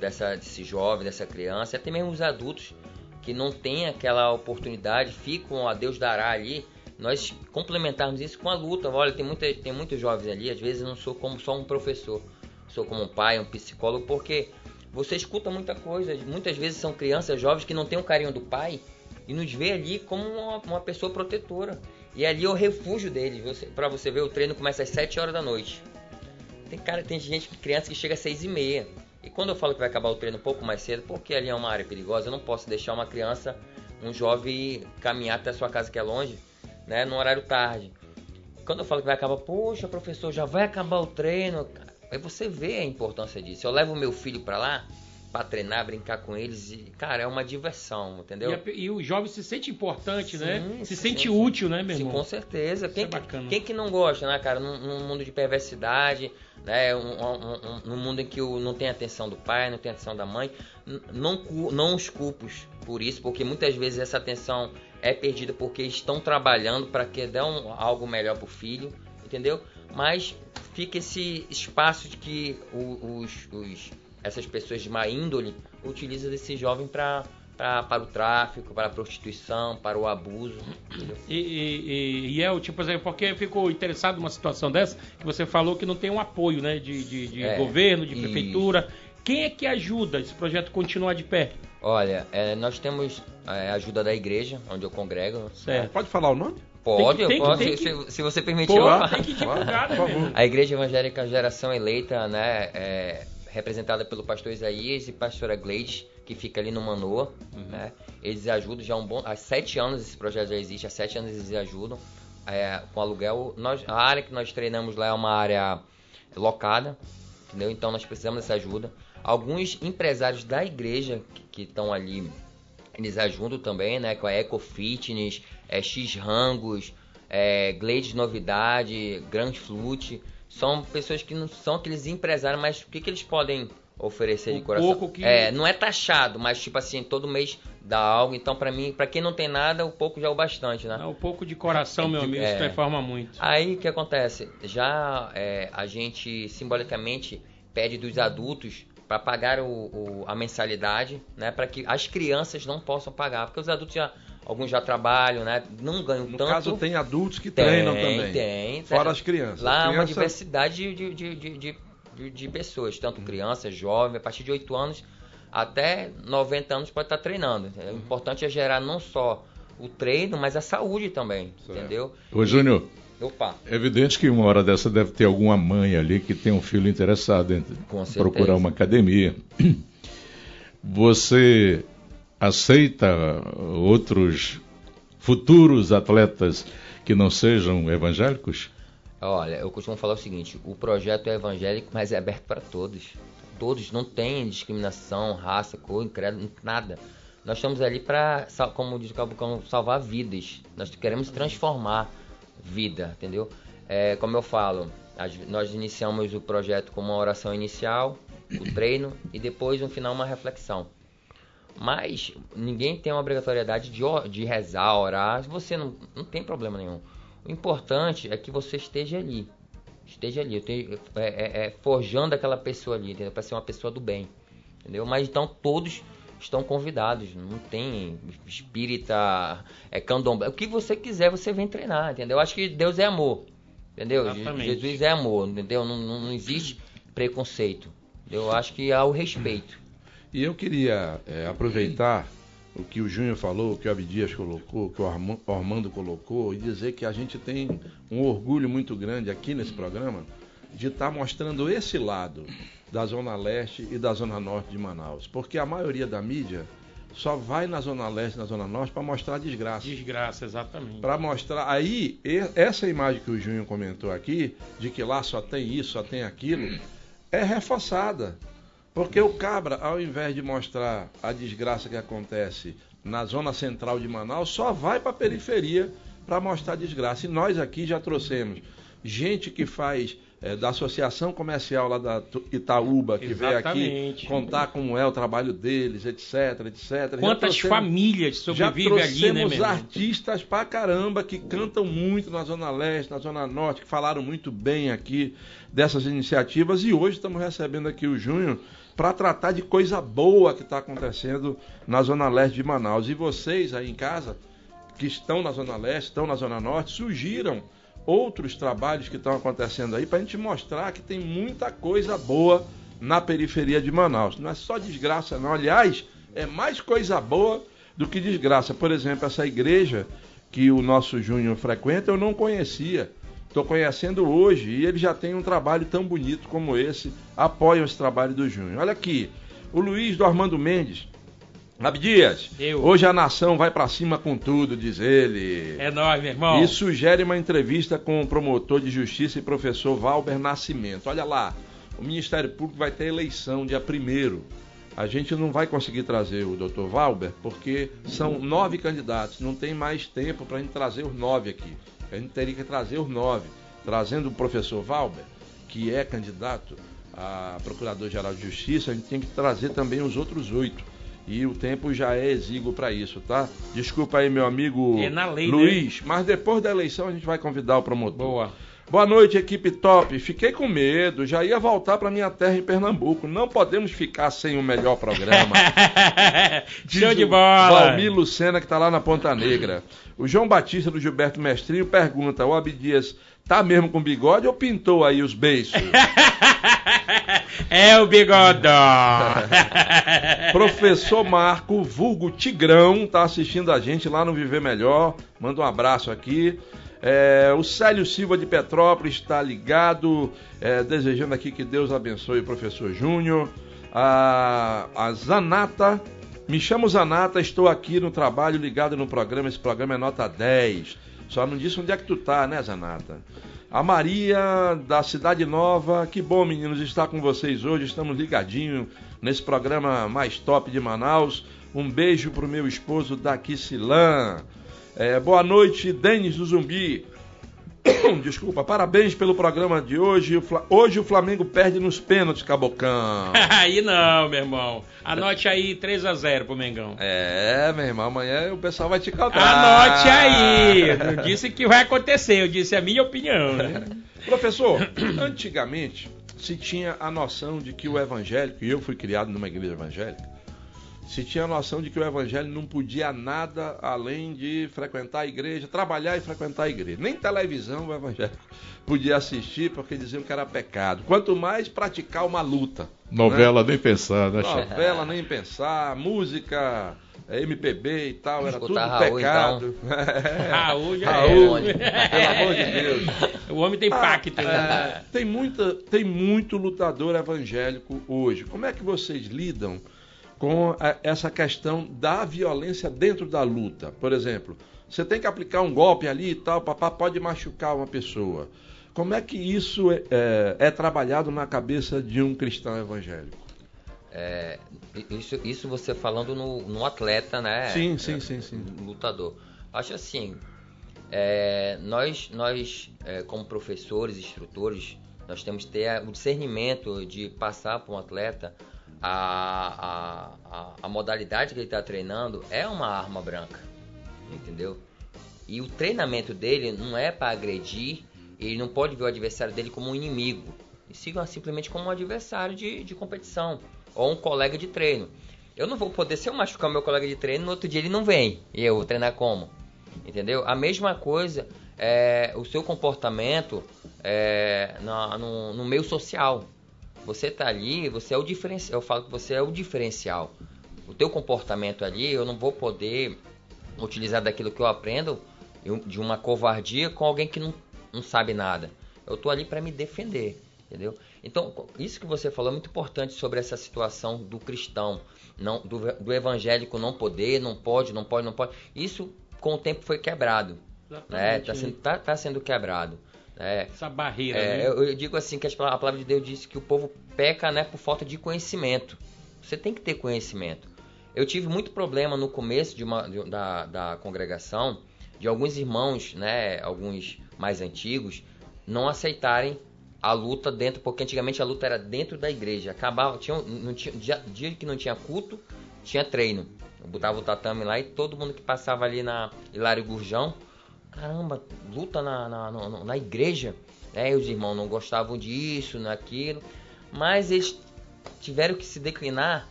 Speaker 6: dessa, desse jovem, dessa criança, até mesmo os adultos que não têm aquela oportunidade, ficam a Deus dará ali, nós complementarmos isso com a luta. Olha, tem, muita, tem muitos jovens ali, às vezes eu não sou como só um professor, sou como um pai, um psicólogo, porque você escuta muita coisa. Muitas vezes são crianças jovens que não têm o carinho do pai e nos vê ali como uma, uma pessoa protetora. E ali é o refúgio deles. Você, para você ver, o treino começa às 7 horas da noite. Tem cara, tem gente, criança que chega às 6 e meia. E quando eu falo que vai acabar o treino um pouco mais cedo, porque ali é uma área perigosa, eu não posso deixar uma criança, um jovem caminhar até a sua casa que é longe, né, no horário tarde. Quando eu falo que vai acabar, poxa, professor, já vai acabar o treino. Aí você vê a importância disso. Eu levo meu filho para lá, pra treinar, brincar com eles. E, cara, é uma diversão, entendeu?
Speaker 3: E, a- e o jovem se sente importante,
Speaker 6: Sim,
Speaker 3: né? Se sente útil, né, meu
Speaker 6: Sim,
Speaker 3: irmão?
Speaker 6: com certeza. Quem,
Speaker 3: é
Speaker 6: que-
Speaker 3: bacana.
Speaker 6: quem que não gosta, né, cara? Num, num mundo de perversidade, né? Um, um- um- num mundo em que o, não tem atenção do pai, não tem atenção da mãe, não, não os culpos por isso, porque muitas vezes essa atenção é perdida porque estão trabalhando para que dê algo melhor pro filho, entendeu? Mas fica esse espaço de que os, os- essas pessoas de má índole utilizam desse jovem pra, pra- para o tráfico, para a prostituição, para o abuso?
Speaker 3: E, e, e, é o tipo assim, porque eu fico interessado numa situação dessa, que você falou que não tem um apoio, né, de, de, de
Speaker 6: É,
Speaker 3: governo, de
Speaker 6: isso.
Speaker 3: prefeitura. Quem é que ajuda esse projeto continuar de pé?
Speaker 6: Olha, é, nós temos é, a ajuda da igreja, onde eu congrego.
Speaker 3: Certo.
Speaker 2: Pode falar o nome?
Speaker 6: Pode,
Speaker 3: Tem que-
Speaker 6: eu
Speaker 3: tem que-
Speaker 6: posso,
Speaker 3: tem
Speaker 6: se,
Speaker 3: que-
Speaker 6: se você permitir.
Speaker 3: Pô,
Speaker 6: eu
Speaker 3: tem que divulgar, né?
Speaker 6: A Igreja Evangélica Geração Eleita, né, é representada pelo pastor Isaías e pastora Gleides, que fica ali no Manoa, né? Eles ajudam já há um bom, há sete anos esse projeto já existe, há sete anos eles ajudam é, com aluguel. Nós, a área que nós treinamos lá é uma área locada, entendeu? Então nós precisamos dessa ajuda. Alguns empresários da igreja que estão ali, eles ajudam também, né? Com a Eco Fitness, é, X Rangos, é, Glades Novidade, Grand Flute. São pessoas que não são aqueles empresários, mas o que, que eles podem oferecer de
Speaker 3: O
Speaker 6: coração?
Speaker 3: pouco que-
Speaker 6: É, não é taxado, mas tipo assim, todo mês dá algo. Então, pra mim, pra quem não tem nada, o pouco já é o bastante, né?
Speaker 3: Um pouco de coração, meu amigo, isso
Speaker 6: É.
Speaker 3: transforma muito.
Speaker 6: Aí o que acontece? Já é, a gente simbolicamente pede dos adultos para pagar o, o- a mensalidade, né? Para que as crianças não possam pagar, porque os adultos já alguns já trabalham, né? Não ganham
Speaker 2: No
Speaker 6: tanto.
Speaker 2: caso, tem adultos que
Speaker 6: Tem,
Speaker 2: treinam também.
Speaker 6: tem.
Speaker 2: Fora as crianças.
Speaker 6: Lá é uma
Speaker 2: crianças-
Speaker 6: diversidade de, de, de, de, de- pessoas, tanto crianças, jovens, a partir de 8 anos até 90 anos pode estar treinando. O importante é gerar não só o treino, mas a saúde também,
Speaker 2: Certo.
Speaker 6: entendeu?
Speaker 5: Ô Júnior,
Speaker 6: Opa,
Speaker 5: é evidente que uma hora dessa deve ter alguma mãe ali que tem um filho interessado em procurar uma academia. Você aceita outros futuros atletas que não sejam evangélicos?
Speaker 6: Olha, eu costumo falar o seguinte: o projeto é evangélico, mas é aberto para todos. Todos, não tem discriminação, raça, cor, credo, nada. Nós estamos ali para, como diz o Cabucão, salvar vidas. Nós queremos transformar vida, entendeu? É, como eu falo, nós iniciamos o projeto com uma oração inicial, o treino e depois no final uma reflexão. Mas ninguém tem uma obrigatoriedade de, de rezar, orar. Você não, não tem problema nenhum. O importante é que você esteja ali. Esteja ali. Tenho- é, é- é forjando aquela pessoa ali? Para ser uma pessoa do bem. Entendeu? Mas então todos estão convidados. Não tem espírita, é candomblé. O que você quiser, você vem treinar, entendeu? Eu acho que Deus é amor. Entendeu?
Speaker 3: Exatamente.
Speaker 6: Jesus é amor, entendeu? Não, não, não existe preconceito. Eu acho que há o respeito.
Speaker 2: E eu queria é, aproveitar o que o Júnior falou, o que o Abdias colocou, o que o Arma- Ormando colocou, e dizer que a gente tem um orgulho muito grande aqui nesse programa de estar mostrando esse lado da Zona Leste e da Zona Norte de Manaus. Porque a maioria da mídia só vai na Zona Leste e na Zona Norte para mostrar a desgraça.
Speaker 3: Desgraça, exatamente.
Speaker 2: Para mostrar. Aí, essa imagem que o Júnior comentou aqui, de que lá só tem isso, só tem aquilo, é reforçada. Porque o cabra, ao invés de mostrar a desgraça que acontece na zona central de Manaus, só vai para a periferia para mostrar a desgraça. E nós aqui já trouxemos gente que faz eh, da associação comercial lá da Itaúba, que veio aqui
Speaker 3: Exatamente.
Speaker 2: contar como é o trabalho deles, etc, etc.
Speaker 3: Quantas famílias
Speaker 2: já
Speaker 3: sobrevivem ali, né, irmão?
Speaker 2: artistas pra caramba que cantam muito na Zona Leste, na Zona Norte, que falaram muito bem aqui dessas iniciativas e hoje estamos recebendo aqui o Júnior para tratar de coisa boa que está acontecendo na Zona Leste de Manaus. E vocês aí em casa, que estão na Zona Leste, estão na Zona Norte, sugiram outros trabalhos que estão acontecendo aí para a gente mostrar que tem muita coisa boa na periferia de Manaus. Não é só desgraça, não. Aliás, é mais coisa boa do que desgraça. Por exemplo, essa igreja que o nosso Júnior frequenta, eu não conhecia. Estou conhecendo hoje e ele já tem um trabalho tão bonito como esse. Apoiam esse trabalho do Júnior. Olha aqui, o Luiz do Armando Mendes. Abdias,
Speaker 3: Eu.
Speaker 2: hoje a nação vai para cima com tudo, diz ele.
Speaker 3: É nóis, meu irmão.
Speaker 2: E sugere uma entrevista com o promotor de justiça e professor Valber Nascimento. Olha lá, o Ministério Público vai ter eleição dia 1 a gente não vai conseguir trazer o Dr. Valber porque são nove candidatos, não tem mais tempo para a gente trazer os nove aqui. A gente teria que trazer os nove. Trazendo o professor Valber, que é candidato a Procurador-Geral de Justiça, a gente tem que trazer também os outros oito. E o tempo já é exíguo para isso, tá? Desculpa aí, meu amigo
Speaker 3: É na lei,
Speaker 2: Luiz, mas depois da eleição a gente vai convidar o promotor.
Speaker 3: Boa.
Speaker 2: Boa noite, equipe top. Fiquei com medo, já ia voltar para minha terra em Pernambuco. Não podemos ficar sem o melhor programa.
Speaker 3: Show de bola.
Speaker 2: Valmir Lucena, que está lá na Ponta Negra. O João Batista do Gilberto Mestrinho pergunta: o Abdias tá mesmo com bigode ou pintou aí os beiços?
Speaker 3: É o bigodó.
Speaker 2: Professor Marco, vulgo Tigrão, tá assistindo a gente lá no Viver Melhor. Manda um abraço aqui. É, o Célio Silva de Petrópolis está ligado, é, desejando aqui que Deus abençoe o professor Júnior. A, a Zanata, me chamo Zanata, estou aqui no trabalho ligado no programa. Esse programa é nota 10. Só não disse onde é que tu tá, né, Zanata? A Maria da Cidade Nova, que bom, meninos, estar com vocês hoje. Estamos ligadinhos nesse programa mais top de Manaus. Um beijo pro meu esposo daqui, Silan. É, boa noite, Denis do Zumbi. Desculpa, parabéns pelo programa de hoje. Hoje o Flamengo perde nos pênaltis, Cabocão.
Speaker 3: aí não, meu irmão. Anote aí 3 a 0 pro Mengão.
Speaker 2: É, meu irmão, amanhã o pessoal vai te cobrar.
Speaker 3: Anote aí. Eu não disse que vai acontecer, eu disse a minha opinião. Né?
Speaker 2: Professor, antigamente se tinha a noção de que o evangélico, e eu fui criado numa igreja evangélica, se tinha a noção de que o evangelho não podia nada além de frequentar a igreja, trabalhar e frequentar a igreja. Nem televisão o evangélico podia assistir porque diziam que era pecado. Quanto mais praticar uma luta.
Speaker 5: Novela nem pensar, né?
Speaker 2: Novela, nem pensar, música, eh, MPB e tal, era tudo
Speaker 6: Raul,
Speaker 2: pecado. É.
Speaker 3: Raul já
Speaker 2: Raul,
Speaker 6: é.
Speaker 2: pelo amor de Deus.
Speaker 3: O homem tem pacto, né?
Speaker 2: É, tem, muita, tem muito lutador evangélico hoje. Como é que vocês lidam com a- essa questão da violência dentro da luta? Por exemplo, você tem que aplicar um golpe ali e tal, papá pode machucar uma pessoa. Como é que isso é, é- é trabalhado na cabeça de um cristão evangélico?
Speaker 6: É, isso, isso você falando no, no atleta, né?
Speaker 2: Sim, sim, sim, sim.
Speaker 6: Lutador. Acho assim, é, nós, nós é, como professores, instrutores, nós temos que ter o discernimento de passar para um atleta a, a, a, modalidade que ele está treinando é uma arma branca, entendeu? E o treinamento dele não é para agredir, ele não pode ver o adversário dele como um inimigo, e siga simplesmente como um adversário de, de competição ou um colega de treino. Eu não vou poder, se eu machucar meu colega de treino, no outro dia ele não vem. E eu vou treinar como? Entendeu? A mesma coisa é o seu comportamento é, na- no, no meio social. Você tá ali, você é o diferencial. Eu falo que você é o diferencial. O teu comportamento ali, eu não vou poder utilizar daquilo que eu aprendo de uma covardia com alguém que não, não sabe nada. Eu tô ali para me defender, entendeu? Então, isso que você falou é muito importante sobre essa situação do cristão, não do, do evangélico não poder, não pode, não pode, não pode. Isso com o tempo foi quebrado, né? Tá sendo, tá, tá sendo quebrado. Né?
Speaker 3: Essa barreira,
Speaker 6: É,
Speaker 3: né?
Speaker 6: eu, eu digo assim que a palavra de Deus diz que o povo peca né, por falta de conhecimento. Você tem que ter conhecimento. Eu tive muito problema no começo de uma, de- da, da congregação de alguns irmãos, né, alguns mais antigos, não aceitarem a luta dentro, porque antigamente a luta era dentro da igreja. Acabava, tinha, não tinha, dia, dia que não tinha culto, tinha treino. Eu botava o tatame lá e todo mundo que passava ali na Hilário Gurjão, caramba, luta na, na, na, na igreja. Né? Os irmãos não gostavam disso, naquilo. Mas eles tiveram que se declinar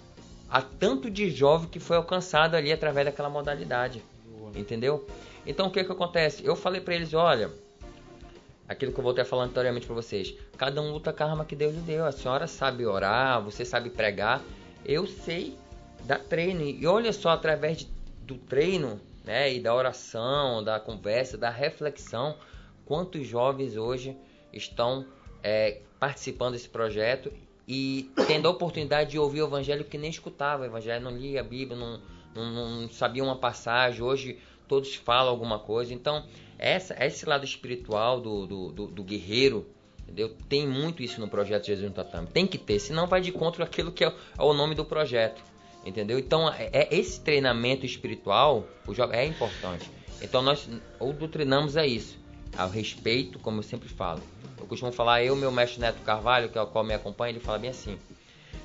Speaker 6: a tanto de jovem que foi alcançado ali através daquela modalidade. Entendeu? Então o que que acontece? Eu falei pra eles, olha, aquilo que eu voltei a falar anteriormente pra vocês. Cada um luta a arma que Deus lhe deu. A senhora sabe orar, você sabe pregar. Eu sei dar treino. E olha só, através de- do treino, né, e da oração, da conversa, da reflexão, quantos jovens hoje estão é, participando desse projeto e tendo a oportunidade de ouvir o evangelho que nem escutava o evangelho, não lia a Bíblia, não, não, não sabia uma passagem. Hoje todos falam alguma coisa. Então, essa, esse lado espiritual do, do, do, do guerreiro, Entendeu? Tem muito isso no projeto Jesus no Tatame. Tem que ter, senão vai de contra aquilo que é o, é o nome do projeto. Entendeu? Então, é, é esse treinamento espiritual o jo- é importante. Então, nós ou doutrinamos a isso. Ao respeito, como eu sempre falo. Eu costumo falar, eu, meu mestre Neto Carvalho, que é o qual me acompanha, ele fala bem assim: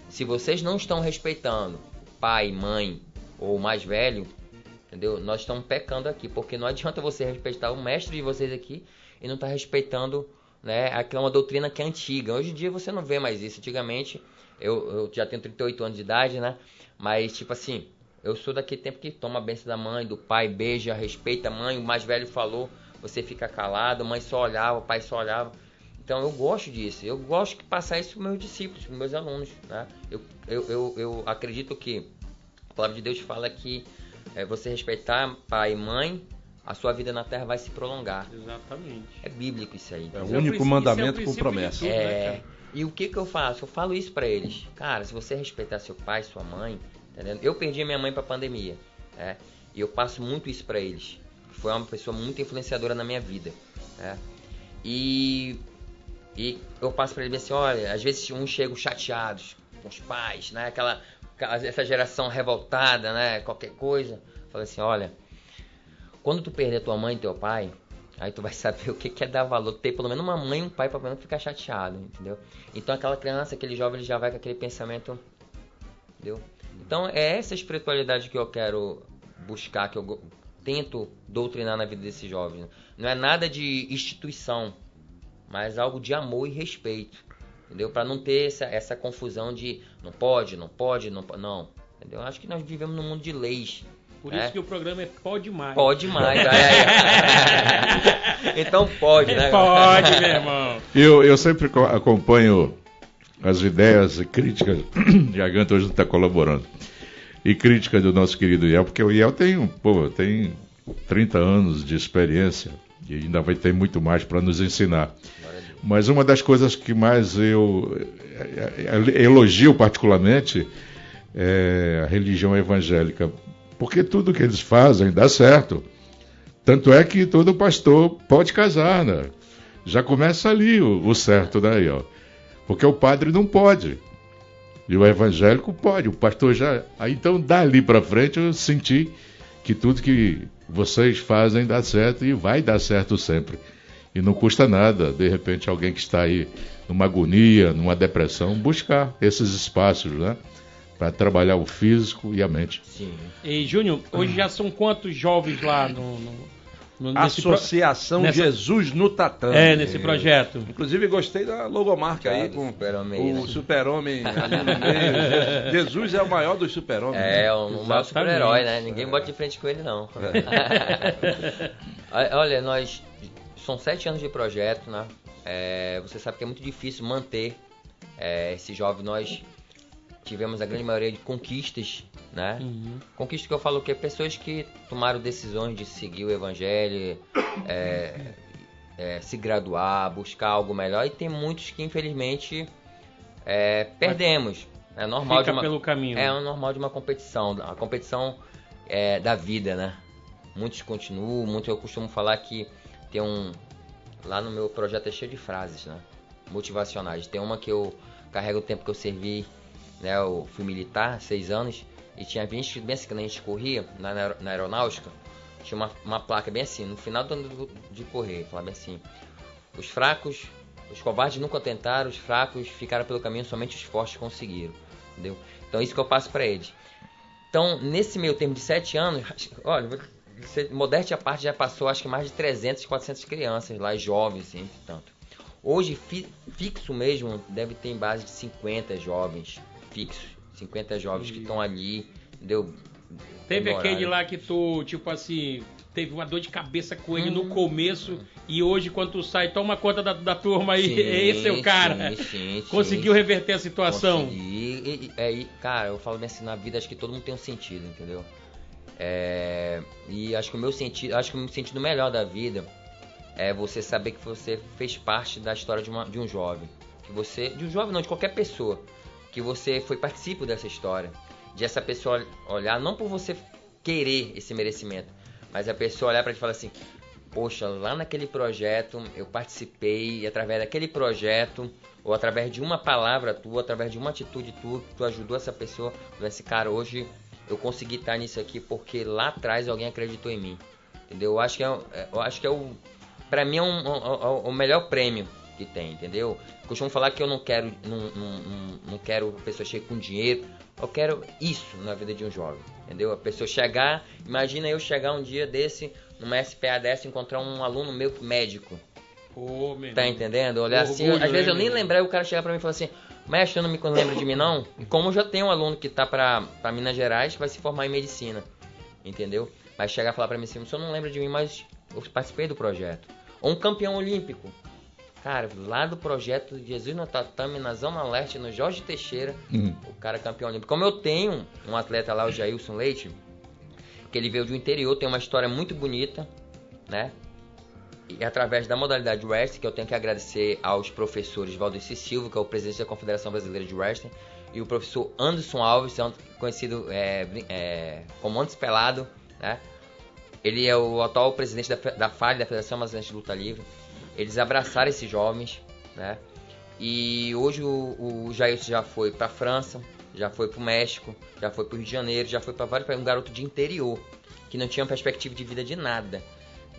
Speaker 6: se vocês não estão respeitando pai, mãe ou mais velho, entendeu? Nós estamos pecando aqui, porque não adianta você respeitar o mestre de vocês aqui e não estar respeitando, né? Aquela uma doutrina que é antiga. Hoje em dia você não vê mais isso. Antigamente, eu, eu já tenho 38 anos de idade, né? Mas tipo assim, eu sou daquele tempo que toma a benção da mãe, do pai, beija, respeita a mãe, o mais velho falou, você fica calado, a mãe só olhava, o pai só olhava. Então eu gosto disso, eu gosto de passar isso para meus discípulos, para meus alunos. Né? Eu, eu, eu, eu acredito que a palavra de Deus fala que é, você respeitar pai e mãe, a sua vida na terra vai se prolongar.
Speaker 3: Exatamente.
Speaker 6: É bíblico isso aí.
Speaker 2: É o
Speaker 3: é
Speaker 2: único
Speaker 3: princípio-
Speaker 2: mandamento
Speaker 3: é o
Speaker 2: com promessa.
Speaker 3: tudo, né,
Speaker 6: É,
Speaker 3: cara?
Speaker 6: E o que que eu faço? Eu falo isso pra eles. Cara, se você respeitar seu pai, sua mãe, entendeu? Eu perdi minha mãe pra pandemia, né? E eu passo muito isso pra eles. Foi uma pessoa muito influenciadora na minha vida, né? E e eu passo pra eles assim, olha, às vezes uns chegam chateados com os pais, né? Aquela- essa geração revoltada, né? Qualquer coisa. Fala assim, olha, quando tu perder tua mãe e teu pai, aí tu vai saber o que é dar valor, ter pelo menos uma mãe e um pai pra não ficar chateado, entendeu? Então aquela criança, aquele jovem, ele já vai com aquele pensamento, entendeu? Então é essa espiritualidade que eu quero buscar, que eu tento doutrinar na vida desses jovens. Não é nada de instituição, mas algo de amor e respeito, entendeu? Para não ter essa, essa confusão de não pode, não pode, não po- não, entendeu? Acho que nós vivemos num mundo de leis.
Speaker 3: Por isso que o programa é Pode Mais.
Speaker 6: Pode mais. aí, aí. então pode, né?
Speaker 3: Pode, meu irmão.
Speaker 5: Eu, eu sempre co- acompanho as ideias e críticas. e a Ganta hoje não está colaborando. E crítica do nosso querido Iel, porque o Iel tem, um- pô, tem 30 anos de experiência e ainda vai ter muito mais para nos ensinar. Mas uma das coisas que mais eu eh, eh, elogio particularmente é a religião evangélica. Porque tudo que eles fazem dá certo. Tanto é que todo pastor pode casar, né? Já começa ali o, o certo daí, ó. Porque o padre não pode. E o evangélico pode, o pastor já. Aí então dali para frente eu senti que tudo que vocês fazem dá certo e vai dar certo sempre. E não custa nada, de repente, alguém que está aí numa agonia, numa depressão, buscar esses espaços, né? Para trabalhar o físico e a mente.
Speaker 6: Sim.
Speaker 3: E Júnior, hoje já são quantos jovens lá no, no,
Speaker 2: Associação
Speaker 3: nessa-
Speaker 2: Jesus no Tatame.
Speaker 3: É, nesse projeto.
Speaker 2: Inclusive gostei da logomarca aí com
Speaker 6: super-homem,
Speaker 2: o
Speaker 6: né?
Speaker 2: super-homem ali no meio. Jesus é o maior dos super-homens.
Speaker 6: É,
Speaker 2: né?
Speaker 6: o maior
Speaker 3: Exatamente.
Speaker 6: super-herói, né? Ninguém bota de frente com ele, não. Olha, nós. São sete anos de projeto, né? É, você sabe que é muito difícil manter é, esse jovem. Nós tivemos a grande maioria de conquistas, né?
Speaker 3: Uhum.
Speaker 6: Conquista que eu falo que é pessoas que tomaram decisões de seguir o evangelho, é, é, se graduar, buscar algo melhor. E tem muitos que, infelizmente, é, perdemos. É normal
Speaker 3: Fica
Speaker 6: de uma,
Speaker 3: pelo caminho.
Speaker 6: É normal de uma competição. A competição é, da vida, né? Muitos continuam, muitos eu costumo falar que tem um. Lá no meu projeto é cheio de frases, né? Motivacionais. Tem uma que eu carrego o tempo que eu servi, né? Eu fui militar, seis anos, e tinha 20, bem assim, quando a gente corria na, na aer- na aeronáutica, tinha uma, uma placa bem assim, no final do ano de correr, falava bem assim. Os fracos, os covardes nunca tentaram, os fracos ficaram pelo caminho, somente os fortes conseguiram. Entendeu? Então isso que eu passo pra eles. Então, nesse meio termo de sete anos, olha, modéstia à parte, já passou acho que mais de 300, 400 crianças lá, jovens, assim, tanto. Hoje, fi- fixo mesmo, deve ter em base de 50 jovens fixos. 50 jovens que estão ali, entendeu?
Speaker 3: Teve
Speaker 6: No
Speaker 3: aquele lá que tu, tipo assim, teve uma dor de cabeça com ele
Speaker 6: Uhum.
Speaker 3: no começo e hoje, quando tu sai, toma conta da, da turma aí.
Speaker 6: Sim,
Speaker 3: Esse é o cara.
Speaker 6: sim, sim.
Speaker 3: Conseguiu reverter a situação.
Speaker 6: Consegui. E, e- é, e, cara, eu falo assim, na vida acho que todo mundo tem um sentido, entendeu? É, e acho que o meu sentido, acho que o sentido melhor da vida é você saber que você fez parte da história de, uma, de um jovem. Que você. De um jovem não, de qualquer pessoa. Que você foi participo dessa história. De essa pessoa olhar, não por você querer esse merecimento, mas a pessoa olhar pra te falar assim, poxa, lá naquele projeto eu participei e através daquele projeto ou através de uma palavra tua, através de uma atitude tua, tu ajudou essa pessoa, esse cara hoje eu consegui estar nisso aqui porque lá atrás alguém acreditou em mim. Entendeu? Eu acho que é, eu acho que é o para mim é um, um, o melhor prêmio que tem, entendeu? Costumo falar que eu não quero não, não, não, não quero a pessoa chegar com dinheiro, eu quero isso na vida de um jovem, entendeu? A pessoa chegar, imagina eu chegar um dia desse numa SPA dessa encontrar um aluno meu médico.
Speaker 3: Pô,
Speaker 6: Tá entendendo? Olhar assim,
Speaker 3: Orgulho,
Speaker 6: às vezes eu nem lembrar e o cara chegar pra mim e falar assim: Mestre, não me lembra de mim não? E como eu já tenho um aluno que tá pra, pra Minas Gerais, que vai se formar em medicina, entendeu? Vai chegar e falar pra mim assim: o senhor não lembra de mim, mas eu participei do projeto. Ou um campeão olímpico. Cara, lá do projeto Jesus no Tatame, na Zona Leste, no Jorge Teixeira,
Speaker 5: Hum.
Speaker 6: o cara é campeão olímpico. Como eu tenho um atleta lá, o Jailson Leite, que ele veio do interior, tem uma história muito bonita, né? E através da modalidade wrestling, que eu tenho que agradecer aos professores Valdeci Silva, que é o presidente da Confederação Brasileira de Wrestling, e o professor Anderson Alves, conhecido é, é, como Antes Pelado, né? Ele é o atual presidente da, da FAL, da Federação Amazonense de Luta Livre. Eles abraçaram esses jovens, né? E hoje o, o Jailson já foi para França, já foi para o México, já foi para o Rio de Janeiro, já foi para vários países. Um garoto de interior, que não tinha perspectiva de vida de nada.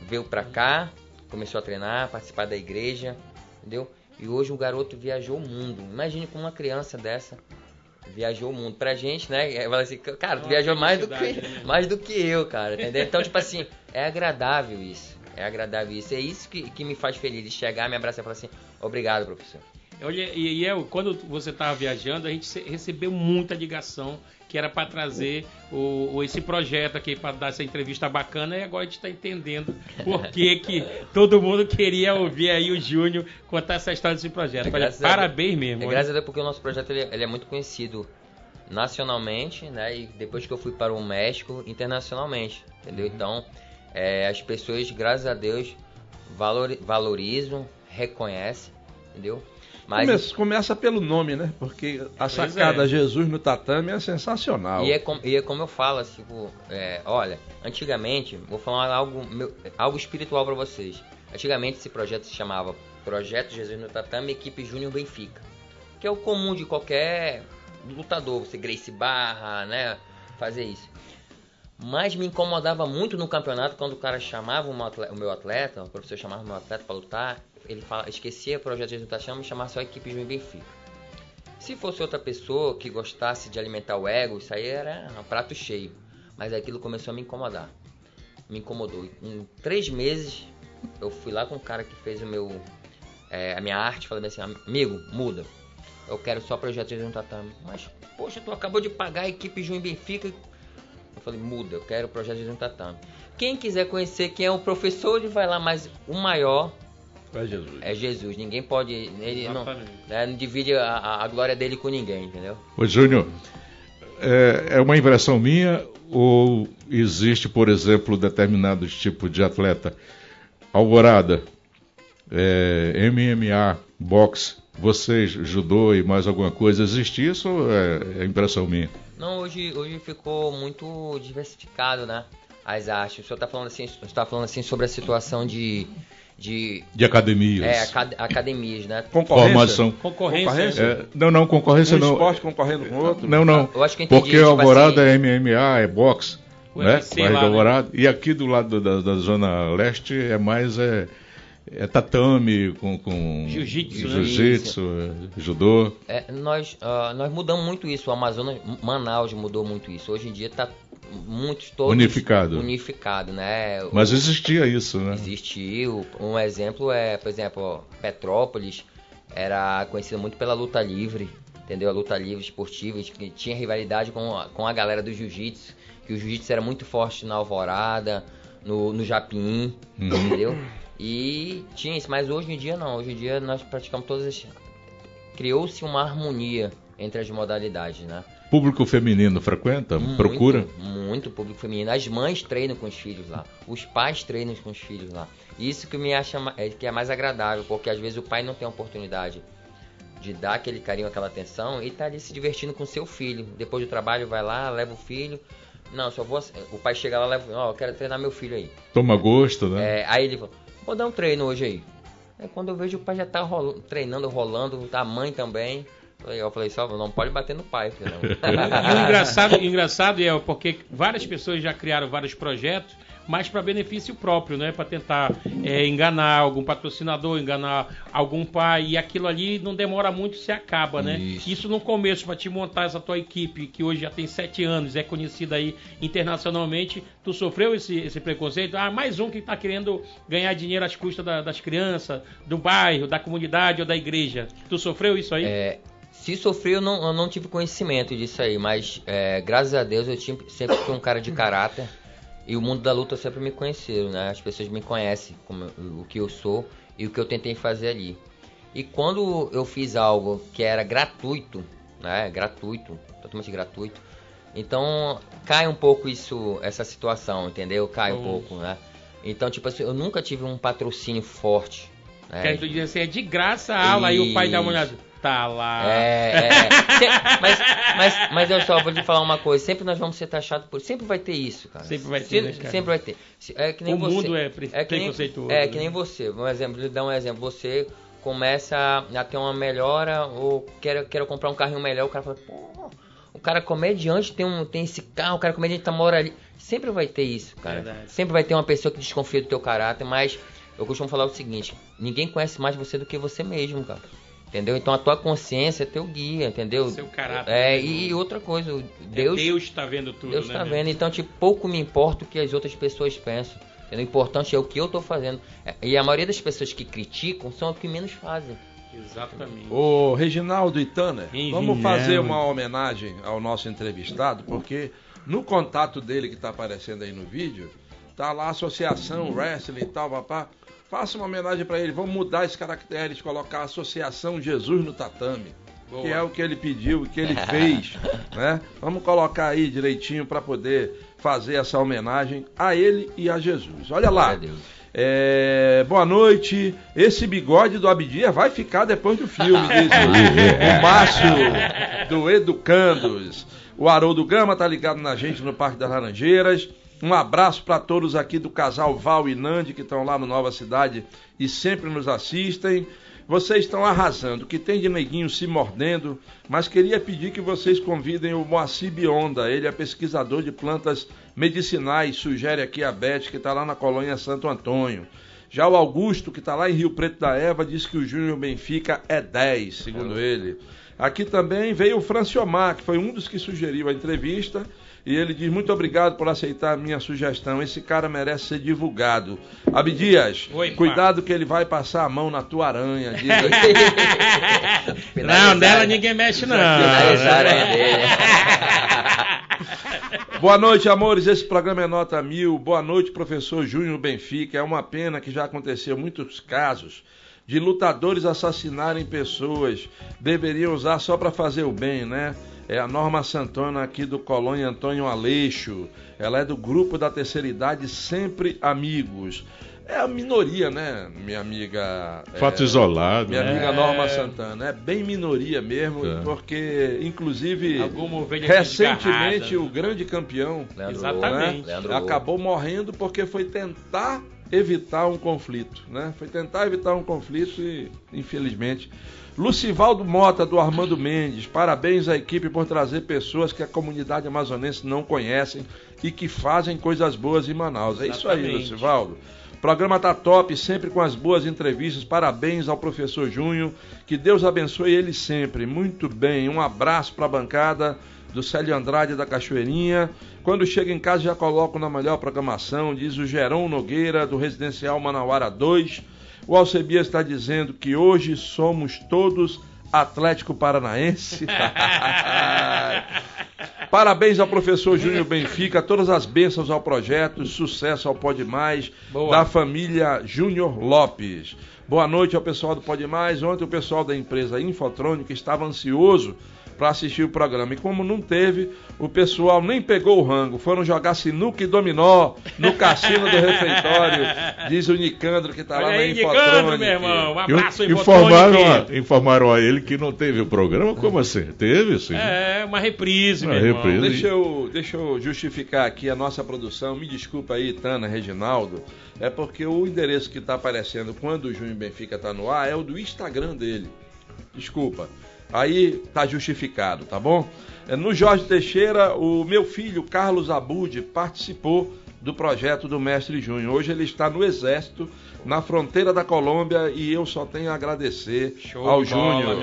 Speaker 6: Veio para cá, começou a treinar, participar da igreja, entendeu? E hoje o garoto viajou o mundo. Imagine como uma criança dessa viajou o mundo. Pra gente, né? é, Fala assim, cara, tu viajou mais do, que,
Speaker 3: né?
Speaker 6: mais do que eu, cara, entendeu? Então, tipo assim, é agradável isso. É agradável isso. É isso que, que me faz feliz. De chegar, me abraçar e falar assim, obrigado, professor.
Speaker 3: Olha, e, eu, quando você estava viajando, a gente recebeu muita ligação que era para trazer o, o- esse projeto aqui, para dar essa entrevista bacana, e agora a gente está entendendo por que, que todo mundo queria ouvir aí o Júnior contar essa história desse projeto.
Speaker 6: É,
Speaker 3: Olha,
Speaker 6: a
Speaker 3: parabéns
Speaker 6: Deus.
Speaker 3: mesmo.
Speaker 6: É graças a Deus porque o nosso projeto ele, ele é muito conhecido nacionalmente, né? E depois que eu fui para o México, internacionalmente, entendeu?
Speaker 2: Uhum.
Speaker 6: Então, é, as pessoas, graças a Deus, valori- valorizam, reconhecem, entendeu? Mas
Speaker 2: Começa, começa pelo nome, né? Porque a sacada
Speaker 3: é.
Speaker 2: Jesus no tatame é sensacional.
Speaker 6: E é, com- e é como eu falo, assim, tipo, é, olha, antigamente, vou falar algo, meu- algo espiritual para vocês. Antigamente esse projeto se chamava Projeto Jesus no Tatame Equipe Júnior Benfica. Que é o comum de qualquer lutador, você Grace Barra, né, fazer isso. Mas me incomodava muito no campeonato quando o cara chamava o meu atleta, o meu atleta, o professor chamava o meu atleta para lutar, ele fala, esquecia o projeto no Tatame e chamava só a equipe Júnior Benfica. Se fosse outra pessoa que gostasse de alimentar o ego, isso aí era um prato cheio. Mas aquilo começou a me incomodar. Me incomodou. Em três meses, eu fui lá com o cara que fez o meu, é, a minha arte, falei assim, amigo, muda. Eu quero só projeto de um tatame. Mas, poxa, tu acabou de pagar a equipe Juim Benfica. Eu falei, muda, eu quero o projeto de um tatame. Quem quiser conhecer quem é o professor, ele vai lá, mas o maior
Speaker 2: É Jesus.
Speaker 6: é Jesus. Ninguém pode. Ele não, né, não divide a, a- a glória dele com ninguém, entendeu?
Speaker 5: Ô Júnior, é, é uma impressão minha ou existe, por exemplo, determinados tipos de atleta? Alvorada, é, MMA, boxe, vocês, judô e mais alguma coisa, existe isso ou é, é impressão minha?
Speaker 6: Não, hoje, hoje ficou muito diversificado, né? As artes. O senhor está falando assim, o senhor tá falando assim sobre a situação de, de
Speaker 5: De academias?
Speaker 6: é, acad- academias, né?
Speaker 2: Concorrência?
Speaker 5: Formação.
Speaker 3: Concorrência.
Speaker 2: Concorrência?
Speaker 5: É, não, não, concorrência
Speaker 2: Um
Speaker 5: não.
Speaker 2: esporte concorrendo com outro?
Speaker 5: Não, não.
Speaker 6: Eu acho que entendi,
Speaker 5: Porque
Speaker 6: tipo
Speaker 5: Alvorada
Speaker 6: assim-
Speaker 5: é MMA, é boxe,
Speaker 3: O
Speaker 5: né? De
Speaker 3: lá, né?
Speaker 5: Alvorada. E aqui do lado da, da zona leste é mais é, é tatame com, com
Speaker 3: Jiu-jitsu, né?
Speaker 5: jiu-jitsu, é, judô.
Speaker 6: É, nós, ah, nós mudamos muito isso. O Amazonas, Manaus mudou muito isso. Hoje em dia está muitos todos
Speaker 5: Unificado.
Speaker 6: unificado, né?
Speaker 5: Mas existia isso, né?
Speaker 6: Existiu. Um exemplo é, por exemplo, Petrópolis era conhecida muito pela luta livre, entendeu? A luta livre esportiva, que tinha rivalidade com a, com a galera do jiu-jitsu, que o jiu-jitsu era muito forte na Alvorada, no, no Japim, entendeu? E tinha isso, mas hoje em dia não. Hoje em dia nós praticamos todas as... Criou-se uma harmonia entre as modalidades, né?
Speaker 5: Público feminino frequenta?
Speaker 6: Muito,
Speaker 5: Procura?
Speaker 6: Muito público feminino. As mães treinam com os filhos lá. Os pais treinam com os filhos lá. Isso que me acha é, que é mais agradável, porque às vezes o pai não tem a oportunidade de dar aquele carinho, aquela atenção e tá ali se divertindo com seu filho. Depois do trabalho vai lá, leva o filho, Não, só vou. O pai chega lá e leva. Ó, eu quero treinar meu filho aí.
Speaker 5: Toma gosto, né?
Speaker 6: É, aí ele falou, vou dar um treino hoje aí. Aí quando eu vejo o pai já tá treinando, rolando, a mãe também. Eu falei, só não pode bater no pai, não.
Speaker 3: E o engraçado, engraçado é porque várias pessoas já criaram vários projetos, mas para benefício próprio, né? Para tentar é, enganar algum patrocinador, enganar algum pai e aquilo ali não demora muito, se acaba, né?
Speaker 6: Isso.
Speaker 3: Isso no começo para te montar essa tua equipe que hoje já tem sete anos, é conhecida aí internacionalmente. Tu sofreu esse, esse preconceito? Ah, mais um que está querendo ganhar dinheiro às custas da- das crianças, do bairro, da comunidade ou da igreja. Tu sofreu isso aí?
Speaker 6: É, se sofrer, eu não, eu não tive conhecimento disso aí, mas é, graças a Deus eu tive- sempre fui um cara de caráter e o mundo da luta sempre me conheceram, né? As pessoas me conhecem como o que eu sou e o que eu tentei fazer ali. E quando eu fiz algo que era gratuito, né? Gratuito, totalmente gratuito, então cai um pouco isso, essa situação, entendeu? Cai um
Speaker 3: Hum.
Speaker 6: pouco, né? Então, tipo assim, eu nunca tive um patrocínio forte. né?
Speaker 3: Que aí tu diz assim, é de graça a aula, aí o pai dá uma olhada. Tá lá.
Speaker 6: É, é, é. Mas, mas, mas eu só vou te falar uma coisa, sempre nós vamos ser taxados por. Sempre vai ter isso, cara.
Speaker 3: Sempre vai ter,
Speaker 6: Se-
Speaker 3: né?
Speaker 6: Sempre vai ter. É que nem
Speaker 3: O
Speaker 6: você,
Speaker 3: mundo é pre-
Speaker 6: que nem-
Speaker 3: preconceituoso,
Speaker 6: É que nem
Speaker 3: né?
Speaker 6: você. Um exemplo, lhe dar um exemplo. Você começa a, ter uma melhora ou quer, quer comprar um carrinho melhor, o cara fala, pô, o cara comediante tem, um, tem esse carro, o cara comediante tá mora ali. Sempre vai ter isso, cara.
Speaker 3: Verdade.
Speaker 6: Sempre vai ter uma pessoa que desconfia do teu caráter, mas eu costumo falar o seguinte, ninguém conhece mais você do que você mesmo, cara. Entendeu? Então a tua consciência é teu guia, entendeu?
Speaker 3: Seu caráter.
Speaker 6: É, e outra coisa, o
Speaker 3: Deus,
Speaker 6: Deus,
Speaker 3: Deus tá vendo tudo,
Speaker 6: Deus
Speaker 3: né?
Speaker 6: tá
Speaker 3: meu?
Speaker 6: vendo, então tipo, pouco me importa o que as outras pessoas pensam. Entendeu? O importante é o que eu tô fazendo. É, E a maioria das pessoas que criticam são as que menos fazem.
Speaker 3: Exatamente.
Speaker 2: Ô, Reginaldo e Tanner,
Speaker 3: Reginaldo.
Speaker 2: vamos fazer uma homenagem ao nosso entrevistado, porque no contato dele que está aparecendo aí no vídeo, tá lá a associação, wrestling e tal, papá. Faça uma homenagem para ele. Vamos mudar esses caracteres, colocar a Associação Jesus no Tatame.
Speaker 3: Boa.
Speaker 2: Que é o que ele pediu, o que ele fez, né? Vamos colocar aí direitinho para poder fazer essa homenagem a ele e a Jesus. Olha lá. É, boa noite. Esse bigode do Abdias vai ficar depois do filme, diz o, o Márcio do Educandos. O Haroldo Gama tá ligado na gente no Parque das Laranjeiras. Um abraço para todos aqui do casal Val e Nandi que estão lá no Nova Cidade e sempre nos assistem. Vocês estão arrasando. Que tem de neguinho se mordendo, mas queria pedir que vocês convidem o Moacir Bionda. Ele é pesquisador de plantas medicinais, sugere aqui a Beth, que está lá na colônia Santo Antônio. Já o Augusto, que está lá em Rio Preto da Eva, diz que o Júnior Benfica é 10, segundo ele. Aqui também veio o Franciomar, que foi um dos que sugeriu a entrevista. E ele diz: Muito obrigado por aceitar a minha sugestão. Esse cara merece ser divulgado. Abdias,
Speaker 3: Oi,
Speaker 2: cuidado que ele vai passar a mão na tua aranha. Diz aqui.
Speaker 3: Não, nela ninguém mexe, não.
Speaker 2: Boa noite, amores. Esse programa é nota mil. Boa noite, professor Júnior Benfica. É uma pena que já aconteceu muitos casos de lutadores assassinarem pessoas. Deveriam usar só para fazer o bem, né? É a Norma Santana aqui do Colônia Antônio Aleixo. Ela é do grupo da terceira idade Sempre Amigos. É a minoria, né, minha amiga? é,
Speaker 5: Fato isolado.
Speaker 2: Minha
Speaker 5: né?
Speaker 2: amiga Norma Santana. É bem minoria mesmo,
Speaker 5: É.
Speaker 2: porque, inclusive, recentemente o grande campeão
Speaker 6: Leandro Leandro
Speaker 2: acabou morrendo porque foi tentar evitar um conflito, né? Foi tentar evitar um conflito e, infelizmente. Lucivaldo Mota, do Armando Mendes, parabéns à equipe por trazer pessoas que a comunidade amazonense não conhecem e que fazem coisas boas em Manaus. É isso aí. Lucivaldo. O programa tá top, sempre com as boas entrevistas. Parabéns ao professor Júnior. Que Deus abençoe ele sempre. Muito bem. Um abraço para a bancada do Célio Andrade da Cachoeirinha. Quando chega em casa já coloco na melhor programação, diz o Gerão Nogueira do Residencial Manauara 2. O Alcebias está dizendo que hoje somos todos Atlético Paranaense. Parabéns ao professor Júnior Benfica, todas as bênçãos ao projeto, sucesso ao Pode Mais,
Speaker 3: Boa.
Speaker 2: da família Júnior Lopes. Boa noite ao pessoal do Pode Mais. Ontem o pessoal da empresa Infotrônica estava ansioso para assistir o programa. E como não teve, o pessoal nem pegou o rango. Foram jogar sinuca e dominó no cassino do refeitório, diz o Nicandro que está lá na
Speaker 3: aí, Nicandro,
Speaker 2: Infotronic.
Speaker 3: meu irmão. Um abraço,
Speaker 5: informaram,
Speaker 3: Infotonic.
Speaker 5: a, informaram a ele que não teve o programa. Como assim? Teve, sim.
Speaker 3: É, uma reprise,
Speaker 5: Uma
Speaker 3: meu irmão.
Speaker 5: reprise.
Speaker 2: Deixa eu, deixa eu justificar aqui a nossa produção. Me desculpa aí, Tana, Reginaldo. É porque o endereço que está aparecendo quando o Júnior Benfica está no ar é o do Instagram dele. Desculpa. Aí tá justificado, tá bom? É, No Jorge Teixeira, o meu filho Carlos Abude participou do projeto do Mestre Júnior. Hoje ele está no Exército, na fronteira da Colômbia, e eu só tenho a agradecer
Speaker 3: Show
Speaker 2: ao Júnior.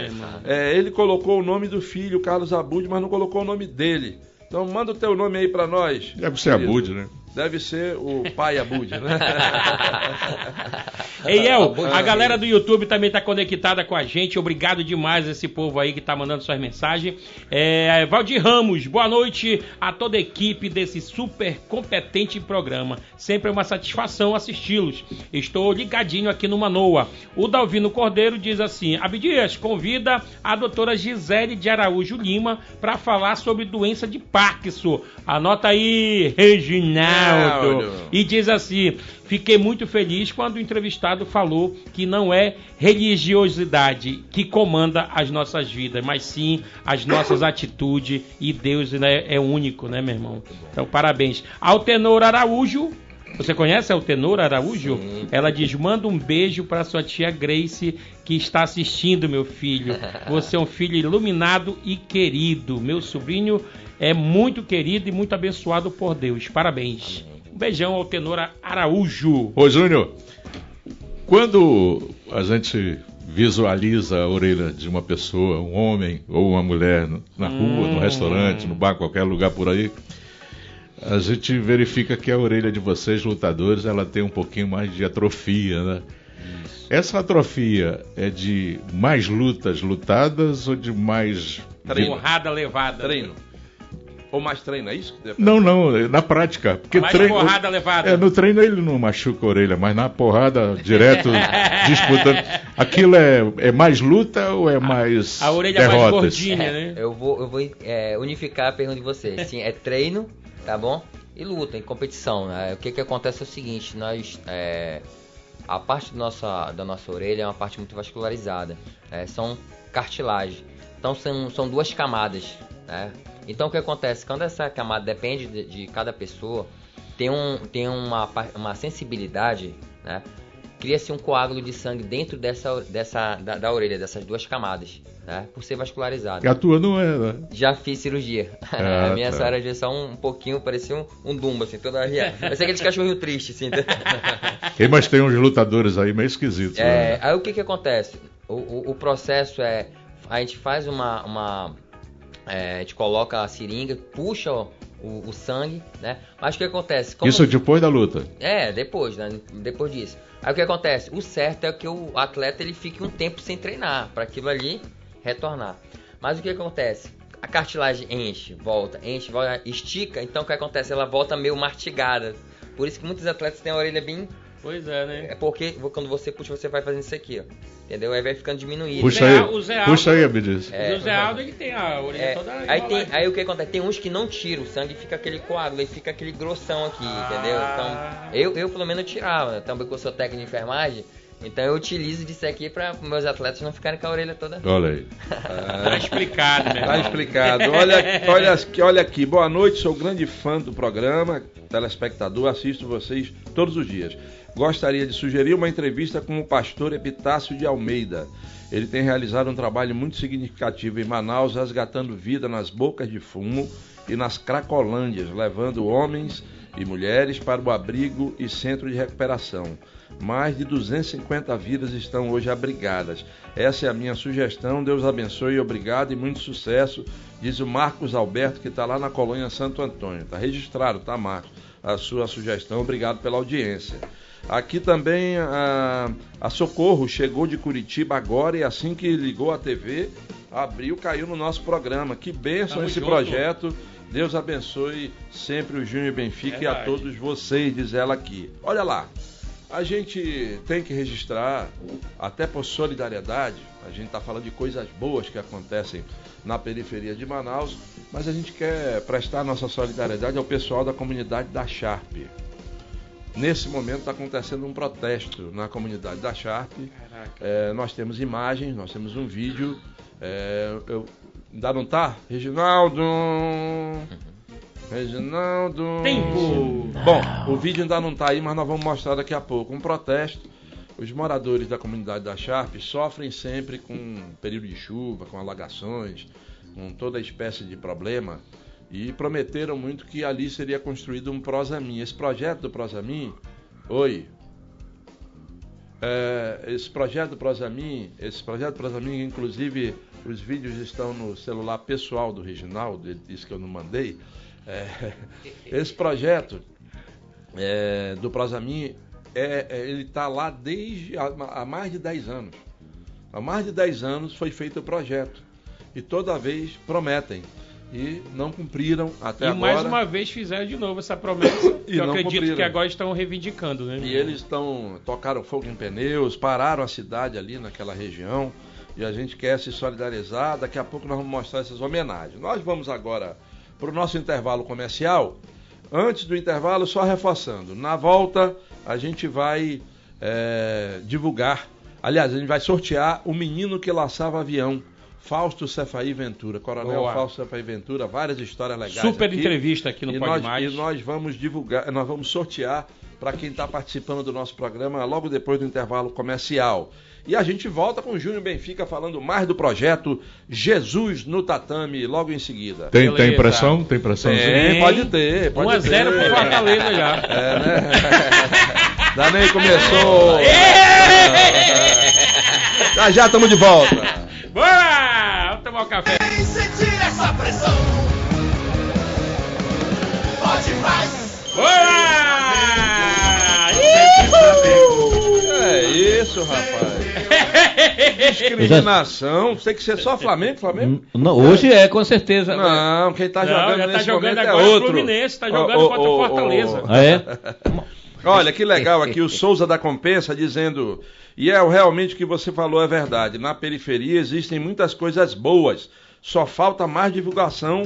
Speaker 2: É, ele colocou o nome do filho, Carlos Abud, mas não colocou o nome dele. Então manda o teu nome aí pra nós.
Speaker 5: Deve ser a
Speaker 2: querido.
Speaker 5: Bud, né?
Speaker 2: Deve ser o pai Abud, né?
Speaker 3: Ei, El, a galera do YouTube também tá conectada com a gente. Obrigado demais esse povo aí que tá mandando suas mensagens. É, Valdir Ramos, boa noite a toda a equipe desse super competente programa. Sempre é uma satisfação assisti-los. Estou ligadinho aqui no Manoa. O Dalvino Cordeiro diz assim: Abdias, convida a doutora Gisele de Araújo Lima para falar sobre doença de Parkinson. Anota aí, Reginaldo. E diz assim: Fiquei muito feliz quando o entrevistado falou que não é religiosidade que comanda as nossas vidas, mas sim as nossas atitudes. E Deus né, é único, né, meu irmão? Então, parabéns. Altenor Araújo. Você conhece a Altenor Araújo? Ela diz: manda um beijo para sua tia Grace que está assistindo, meu filho. Você é um filho iluminado e querido. Meu sobrinho é muito querido e muito abençoado por Deus. Parabéns. Um beijão ao tenor Araújo.
Speaker 5: Ô, Júnior, quando a gente visualiza a orelha de uma pessoa, um homem ou uma mulher, na rua, no restaurante, no bar, qualquer lugar por aí, a gente verifica que a orelha de vocês, lutadores, ela tem um pouquinho mais de atrofia, né? Essa atrofia é de mais lutas lutadas ou de mais.
Speaker 2: Treino.
Speaker 3: Porrada levada.
Speaker 2: treino. Ou mais treino, é isso? que deve-
Speaker 5: Não, não, é na prática. Porque
Speaker 3: Mais
Speaker 5: treino,
Speaker 3: porrada levada.
Speaker 5: É, no treino ele não machuca a orelha, mas na porrada, direto, disputando. Aquilo é, é mais luta ou é mais.
Speaker 3: A orelha mais
Speaker 5: derrotas?
Speaker 3: gordinha, né?
Speaker 6: Eu vou, eu vou é, unificar a pergunta de vocês. Sim, é treino, tá bom? E luta, em competição. Né? O que, que acontece é o seguinte, nós. é, a parte da nossa, da nossa orelha é uma parte muito vascularizada. né? São cartilagem. Então são, são duas camadas. Né? Então o que acontece? Quando essa camada depende de, de cada pessoa, tem, um, tem uma, uma sensibilidade, né? Cria-se um coágulo de sangue dentro dessa, dessa, da, da orelha, dessas duas camadas, né? Por ser vascularizado.
Speaker 5: E a tua não é, né?
Speaker 6: Já fiz cirurgia.
Speaker 5: Ah,
Speaker 6: a minha
Speaker 5: tá.
Speaker 6: senhora já só um, um pouquinho, parecia um, um dumbo, assim, toda arreada. Parecia aqueles cachorrinhos tristes, assim.
Speaker 5: Ei, mas tem uns lutadores aí meio esquisitos.
Speaker 6: É,
Speaker 5: né?
Speaker 6: aí o que que acontece? O, o, o processo é, a gente faz uma, uma é, a gente coloca a seringa, puxa o, o, sangue, né? Mas o que acontece? Como-
Speaker 5: Isso depois da luta.
Speaker 6: É, depois, né? Depois disso. Aí o que acontece? O certo é que o atleta ele fique um tempo sem treinar, para aquilo ali retornar. Mas o que acontece? A cartilagem enche, volta, enche, volta, estica, então o que acontece? Ela volta meio mastigada. Por isso que muitos atletas têm a orelha bem.
Speaker 3: Pois é, né?
Speaker 6: É porque quando você puxa, você vai fazendo isso aqui, ó. Entendeu? Aí vai ficando diminuído.
Speaker 5: Puxa aí.
Speaker 3: O Zé Aldo-
Speaker 5: Puxa aí, Abdias.
Speaker 6: É.
Speaker 3: o Zé Aldo ele tem a orelha
Speaker 6: É,
Speaker 3: toda
Speaker 6: aí, tem, aí o que acontece? Tem uns que não tiram o sangue e fica aquele coágulo, aí fica aquele grossão aqui,
Speaker 3: Ah.
Speaker 6: entendeu? Então, eu, eu pelo menos tirava, né? também que eu sou técnico de enfermagem, então eu utilizo disso aqui para meus atletas não ficarem com a orelha toda.
Speaker 5: Olha aí.
Speaker 3: Tá explicado, meu
Speaker 2: Tá explicado. Olha, olha, olha aqui. Boa noite, sou grande fã do programa, telespectador, assisto vocês todos os dias. Gostaria de sugerir uma entrevista com o pastor Epitácio de Almeida. Ele tem realizado um trabalho muito significativo em Manaus, resgatando vida nas bocas de fumo e nas cracolândias, levando homens e mulheres para o abrigo e centro de recuperação. Mais de 250 vidas estão hoje abrigadas. Essa é a minha sugestão. Deus abençoe, obrigado e muito sucesso. Diz o Marcos Alberto, que está lá na colônia Santo Antônio. Está registrado, tá, Marcos? A sua sugestão. Obrigado pela audiência. Aqui também a, a Socorro chegou de Curitiba agora e assim que ligou a TV, abriu, caiu no nosso programa. Que bênção
Speaker 3: Tamo
Speaker 2: esse
Speaker 3: junto.
Speaker 2: projeto. Deus abençoe sempre o Júnior Benfica e a
Speaker 3: Verdade.
Speaker 2: todos vocês, diz ela aqui. Olha lá. A gente tem que registrar, até por solidariedade, a gente está falando de coisas boas que acontecem na periferia de Manaus, mas a gente quer prestar nossa solidariedade ao pessoal da comunidade da Sharp. Nesse momento está acontecendo um protesto na comunidade da Sharp. É, nós temos imagens, nós temos um vídeo. É, eu, ainda não tá? Reginaldo! Reginaldo!
Speaker 3: Tempo!
Speaker 2: Bom, o vídeo ainda não está aí, mas nós vamos mostrar daqui a pouco. Um protesto. Os moradores da comunidade da Sharp sofrem sempre com período de chuva, com alagações, com toda espécie de problema e prometeram muito que ali seria construído um Prosamin. Esse projeto do Prosamin, oi, é, esse projeto do Prosamin, esse projeto do Prosamin, inclusive os vídeos estão no celular pessoal do Reginaldo, ele disse que eu não mandei. É, esse projeto é, do Prosamin, é, é, ele está lá desde há mais de 10 anos. Há mais de 10 anos foi feito o projeto. E toda vez prometem e não cumpriram até
Speaker 3: e
Speaker 2: agora.
Speaker 3: mais uma vez fizeram de novo essa promessa.
Speaker 2: E
Speaker 3: eu acredito
Speaker 2: cumpriram.
Speaker 3: que agora estão reivindicando, né?
Speaker 2: E eles estão tocaram fogo em pneus, pararam a cidade ali naquela região e a gente quer se solidarizar. Daqui a pouco nós vamos mostrar essas homenagens. Nós vamos agora para o nosso intervalo comercial. Antes do intervalo, só reforçando, na volta a gente vai é, divulgar, aliás, a gente vai sortear o menino que laçava avião. Fausto Cefaí Ventura, Coronel
Speaker 3: Boa.
Speaker 2: Fausto Cefaí Ventura, várias histórias legais.
Speaker 3: Super
Speaker 2: aqui.
Speaker 3: entrevista aqui no
Speaker 2: e
Speaker 3: Pode
Speaker 2: nós,
Speaker 3: Mais.
Speaker 2: E nós vamos divulgar, nós vamos sortear para quem está participando do nosso programa logo depois do intervalo comercial. E a gente volta com o Júnior Benfica falando mais do projeto Jesus no Tatame logo em seguida.
Speaker 5: Tem,
Speaker 3: Beleza.
Speaker 5: tem pressão? Tem pressão?
Speaker 2: Tem, pode ter, pode
Speaker 3: 1 a 0
Speaker 2: ter.
Speaker 3: pro Fortaleza já.
Speaker 2: É, né? Danei começou. Já já estamos de volta.
Speaker 3: Bora! Tomar um café.
Speaker 7: Vem sentir essa pressão. Pode mais.
Speaker 3: Bora!
Speaker 2: É isso, rapaz. Discriminação. Tem que ser só Flamengo, Flamengo?
Speaker 4: Não, hoje é, com certeza.
Speaker 2: Não, quem tá
Speaker 3: Não,
Speaker 2: jogando
Speaker 3: já tá
Speaker 2: nesse
Speaker 3: jogando
Speaker 2: momento é
Speaker 3: agora o
Speaker 2: outro.
Speaker 3: Fluminense, tá jogando
Speaker 2: Ô, ô,
Speaker 3: contra o Fortaleza.
Speaker 4: Ah, é?
Speaker 2: Olha que legal aqui o Souza da Compensa dizendo: E é realmente o que você falou é verdade. Na periferia existem muitas coisas boas. Só falta mais divulgação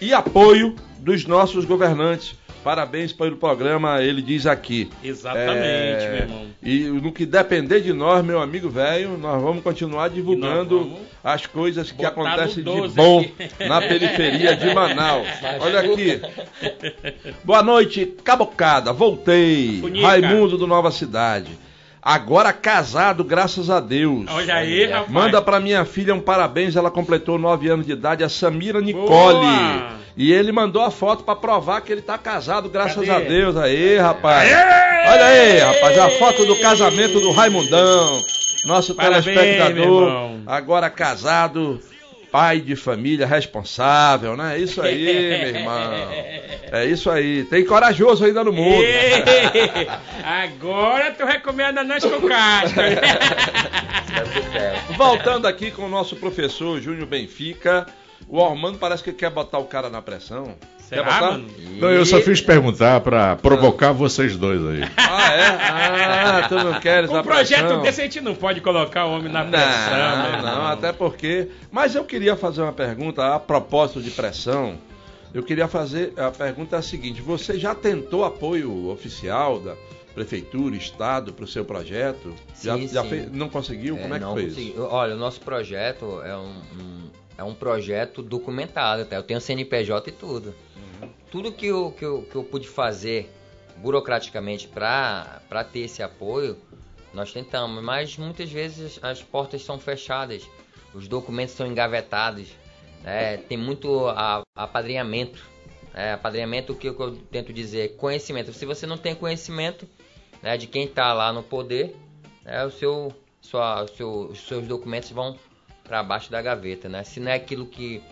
Speaker 2: e apoio dos nossos governantes. Parabéns pelo programa, ele diz aqui.
Speaker 3: Exatamente,
Speaker 2: É,
Speaker 3: meu irmão.
Speaker 2: E no que depender de nós, meu amigo velho, nós vamos continuar divulgando
Speaker 3: vamos
Speaker 2: as coisas que acontecem de
Speaker 3: 12
Speaker 2: bom
Speaker 3: aqui.
Speaker 2: na periferia de Manaus. Olha aqui. Boa noite, Cabocada. Voltei.
Speaker 3: Bonica.
Speaker 2: Raimundo do Nova Cidade. Agora casado, graças a Deus.
Speaker 3: Olha aí, rapaz.
Speaker 2: Manda pra minha filha um parabéns, ela completou 9 anos de idade, a Samira Nicole.
Speaker 3: Boa.
Speaker 2: E ele mandou a foto pra provar que ele tá casado, graças
Speaker 3: Cadê?
Speaker 2: a Deus. Aí, rapaz. Olha aí, rapaz, a foto do casamento do Raimundão. Nosso
Speaker 3: Parabéns,
Speaker 2: telespectador, agora casado, pai de família, responsável, né? É isso aí, meu irmão. É isso aí. Tem corajoso ainda no mundo.
Speaker 3: Ei, Agora tu recomenda nós com casca.
Speaker 2: Voltando aqui com o nosso professor Júnior Benfica. O Armando parece que quer botar o cara na pressão.
Speaker 3: Será,
Speaker 2: quer botar?
Speaker 3: mano?
Speaker 5: Não, eu só fiz perguntar pra provocar vocês dois aí.
Speaker 2: Ah, é? Ah, tu não queres
Speaker 3: Com
Speaker 2: a
Speaker 3: um projeto
Speaker 2: pressão?
Speaker 3: desse a gente não pode colocar o homem na pressão, meu
Speaker 2: Não,
Speaker 3: irmão.
Speaker 2: não, até porque. Mas eu queria fazer uma pergunta a propósito de pressão. Eu queria fazer a pergunta é a seguinte: você já tentou apoio oficial da prefeitura, estado para o seu projeto? já,
Speaker 6: Sim,
Speaker 2: já
Speaker 6: sim.
Speaker 2: fez- não conseguiu? Como é que
Speaker 6: não
Speaker 2: foi
Speaker 6: consegui. Olha, o nosso projeto é um, um- é um projeto documentado, tá? Eu tenho CNPJ e tudo.
Speaker 2: Uhum.
Speaker 6: Tudo que eu, que, eu, que eu pude fazer burocraticamente para ter esse apoio, nós tentamos. Mas muitas vezes as portas são fechadas, os documentos são engavetados, né? tem muito a- apadrinhamento. É, apadrinhamento, o que eu tento dizer? Conhecimento. Se você não tem conhecimento né, de quem está lá no poder, né, o seu, sua, seu- os seus documentos vão para baixo da gaveta, né? Se não é aquilo que,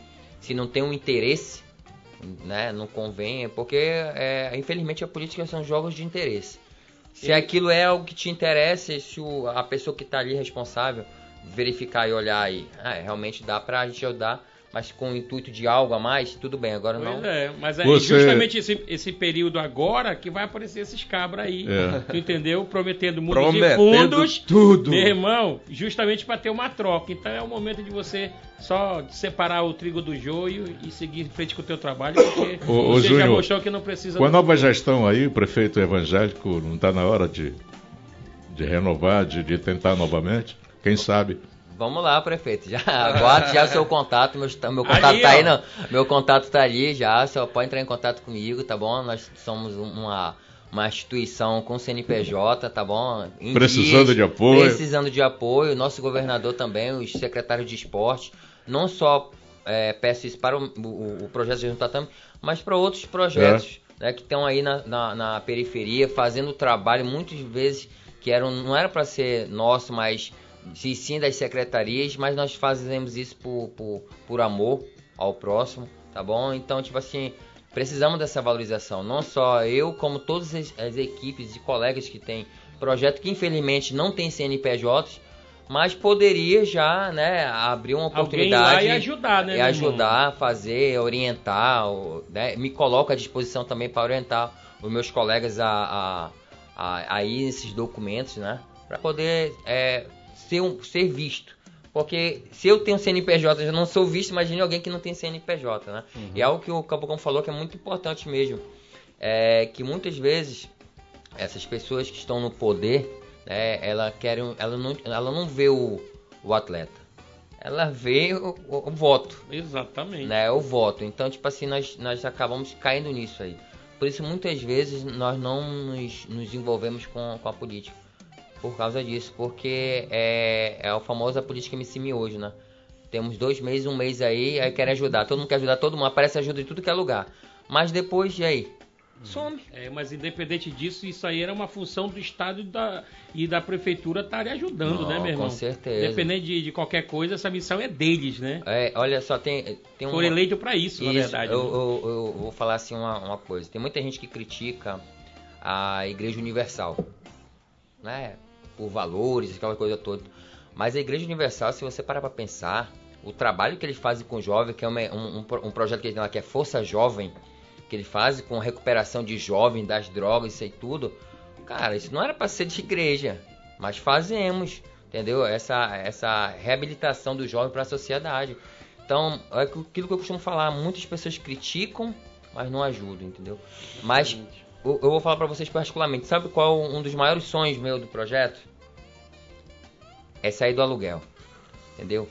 Speaker 6: se não tem um interesse, né, não convém, é porque é, infelizmente a política são jogos de interesse. Se aquilo é algo que te interessa, se o- a pessoa que está ali responsável verificar e olhar aí, ah, realmente dá para a gente ajudar, mas com o intuito de algo a mais, tudo bem, agora
Speaker 3: Pois
Speaker 6: não.
Speaker 3: é, mas é
Speaker 5: Você-
Speaker 3: justamente esse, esse período agora que vai aparecer esses cabras aí,
Speaker 5: É.
Speaker 3: tu entendeu? Prometendo mundos e
Speaker 2: Prometendo
Speaker 3: fundos.
Speaker 2: tudo.
Speaker 3: Meu irmão, justamente para ter uma troca. Então é o momento de você só separar o trigo do joio e seguir em frente com o teu trabalho, porque
Speaker 5: Ô, ô,
Speaker 3: você já
Speaker 5: Júnior,
Speaker 3: mostrou que não precisa...
Speaker 5: Com a nova gestão aí, o prefeito evangélico, não está na hora de, de renovar, de, de tentar novamente? Quem sabe?
Speaker 6: Vamos lá, prefeito. Já aguardo já o seu contato. Meu, meu contato
Speaker 3: Ali,
Speaker 6: tá aí,
Speaker 3: ó.
Speaker 6: não. Meu contato tá ali já. Só pode entrar em contato comigo, tá bom? Nós somos uma, uma instituição com CNPJ, tá bom? Em
Speaker 5: Precisando de apoio.
Speaker 6: Precisando de apoio. Nosso governador também, os secretários de esporte. Não só é, peço isso para o, o- o projeto de Juntatame, mas para outros projetos
Speaker 5: É.
Speaker 6: né, que estão aí na, na- na periferia, fazendo trabalho muitas vezes que eram, não era para ser nosso, mas sim, sim das secretarias, mas nós fazemos isso por, por, por amor ao próximo, tá bom? Então, tipo assim, precisamos dessa valorização. Não só eu, como todas as, as equipes e colegas que têm projeto que infelizmente não tem CNPJs, mas poderia já, né, abrir uma
Speaker 3: Alguém
Speaker 6: oportunidade
Speaker 3: lá e ajudar, né,
Speaker 6: e ajudar, fazer, orientar, né, me coloco à disposição também para orientar os meus colegas a, a, a, a ir nesses documentos, né, para poder é, ser, um, ser visto. Porque se eu tenho CNPJ e já não sou visto, imagine alguém que não tem CNPJ, né? E é algo que o Cabocão falou que é muito importante mesmo. É que muitas vezes essas pessoas que estão no poder, né, ela, querem, ela, não, ela não vê o, o atleta. Ela vê o, o- o voto
Speaker 3: Exatamente.
Speaker 6: né, o voto. Então, tipo assim, nós, nós acabamos caindo nisso aí. Por isso, muitas vezes, nós não nos, nos envolvemos com, com a política. Por causa disso, porque é, é a política MC hoje, né? Temos dois meses, um mês aí, aí querem ajudar. Todo mundo quer ajudar todo mundo, aparece ajuda de tudo que é lugar. Mas depois, e aí? Some.
Speaker 3: É, mas independente disso, isso aí era uma função do Estado e da, e da Prefeitura estarem ajudando,
Speaker 6: Não,
Speaker 3: né, meu irmão?
Speaker 6: com certeza.
Speaker 3: Independente de, de qualquer coisa, essa missão é deles, né?
Speaker 6: É, olha só, tem, tem um.
Speaker 3: Foram eleitos para isso, na
Speaker 6: Isso,
Speaker 3: verdade.
Speaker 6: Eu,
Speaker 3: né?
Speaker 6: eu- eu vou falar assim uma, uma coisa. Tem muita gente que critica a Igreja Universal, né? Por valores, aquela coisa toda. Mas a Igreja Universal, se você parar pra pensar, o trabalho que eles fazem com jovem, que é uma- um, um pro- projeto que eles têm lá que é Força Jovem, que eles fazem com recuperação de jovens das drogas, isso aí tudo. Cara, isso não era pra ser de igreja, mas fazemos, entendeu? Essa, essa reabilitação do jovem para a sociedade. Então, é aquilo que eu costumo falar, muitas pessoas criticam, mas não ajudam, entendeu? Mas eu, eu vou falar pra vocês particularmente, sabe qual um dos maiores sonhos meu do projeto? É sair do aluguel, entendeu?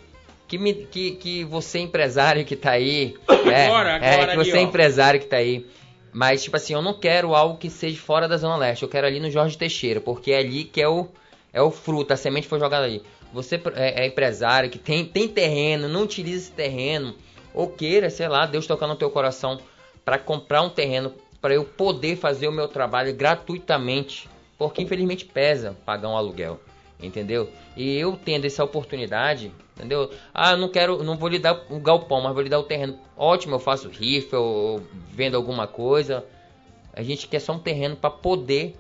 Speaker 6: Que, me, que, que você empresário que tá aí, né?
Speaker 3: Agora,
Speaker 6: é,
Speaker 3: agora
Speaker 6: que
Speaker 3: ali,
Speaker 6: você
Speaker 3: ó.
Speaker 6: empresário que tá aí, mas tipo assim, eu não quero algo que seja fora da Zona Leste, eu quero ali no Jorge Teixeira, porque é ali que é o, é o fruto, a semente foi jogada ali. Você é, é empresário que tem, tem terreno, não utiliza esse terreno, ou queira, sei lá, Deus tocar no teu coração para comprar um terreno para eu poder fazer o meu trabalho gratuitamente, porque infelizmente pesa pagar um aluguel, entendeu? E eu tendo essa oportunidade, entendeu? Ah, não quero, não vou lhe dar o galpão, mas vou lhe dar o terreno. Ótimo, eu faço rifa, eu vendo alguma coisa. A gente quer só um terreno para poder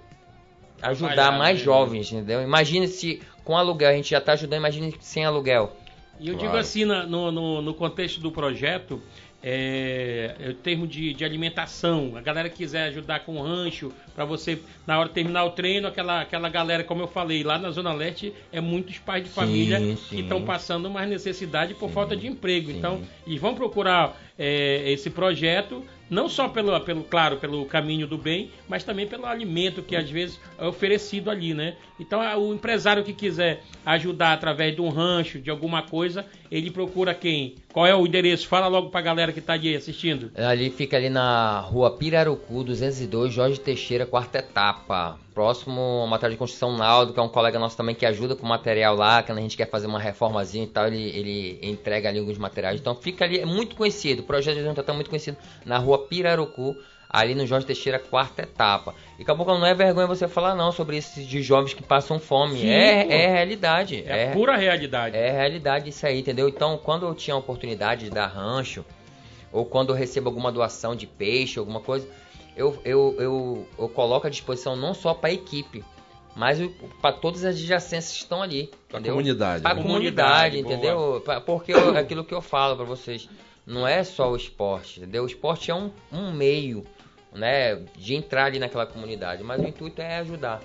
Speaker 6: ajudar mais
Speaker 3: né?
Speaker 6: jovens, entendeu? Imagine se com aluguel a gente já tá ajudando, imagine sem aluguel.
Speaker 3: E eu digo
Speaker 5: Claro.
Speaker 3: assim, na- no, no, no contexto do projeto, é, em termos de, de alimentação, a galera que quiser ajudar com rancho, para você, na hora de terminar o treino, aquela, aquela galera, como eu falei, lá na Zona Leste, é muitos pais de família que
Speaker 6: sim.
Speaker 3: estão passando mais necessidade por falta de emprego.
Speaker 6: sim.
Speaker 3: Então, eles vão procurar é, esse projeto, não só pelo, pelo, claro, pelo caminho do bem, mas também pelo alimento que às vezes é oferecido ali, né? Então, a- o empresário que quiser ajudar através de um rancho, de alguma coisa, ele procura quem? Qual é o endereço? Fala logo pra galera que tá ali assistindo.
Speaker 6: Ali fica ali na rua Pirarucu, 202, Jorge Teixeira, quarta etapa. Próximo ao material de construção Naldo, que é um colega nosso também que ajuda com material lá, quando a gente quer fazer uma reformazinha e tal, ele, ele entrega ali alguns materiais. Então fica ali, é muito conhecido, o projeto de Junta tá muito conhecido, na rua Pirarucu, ali no Jorge Teixeira, quarta etapa. E acabou que não é vergonha você falar não sobre esses de jovens que passam fome.
Speaker 3: Sim,
Speaker 6: é, é realidade.
Speaker 3: É, a pura realidade.
Speaker 6: É realidade isso aí, entendeu? Então, quando eu tinha a oportunidade de dar rancho, ou quando eu recebo alguma doação de peixe, alguma coisa, eu, eu, eu, eu coloco à disposição não só para a equipe, mas para todas as adjacências que estão ali.
Speaker 2: Pra
Speaker 6: entendeu?
Speaker 2: comunidade,
Speaker 6: Pra
Speaker 2: né?
Speaker 6: comunidade,
Speaker 3: Comunidade,
Speaker 6: entendeu? Pra- porque eu- é aquilo que eu falo para vocês. Não é só o esporte, entendeu? O esporte é um, um meio, né, de entrar ali naquela comunidade, mas o intuito é ajudar.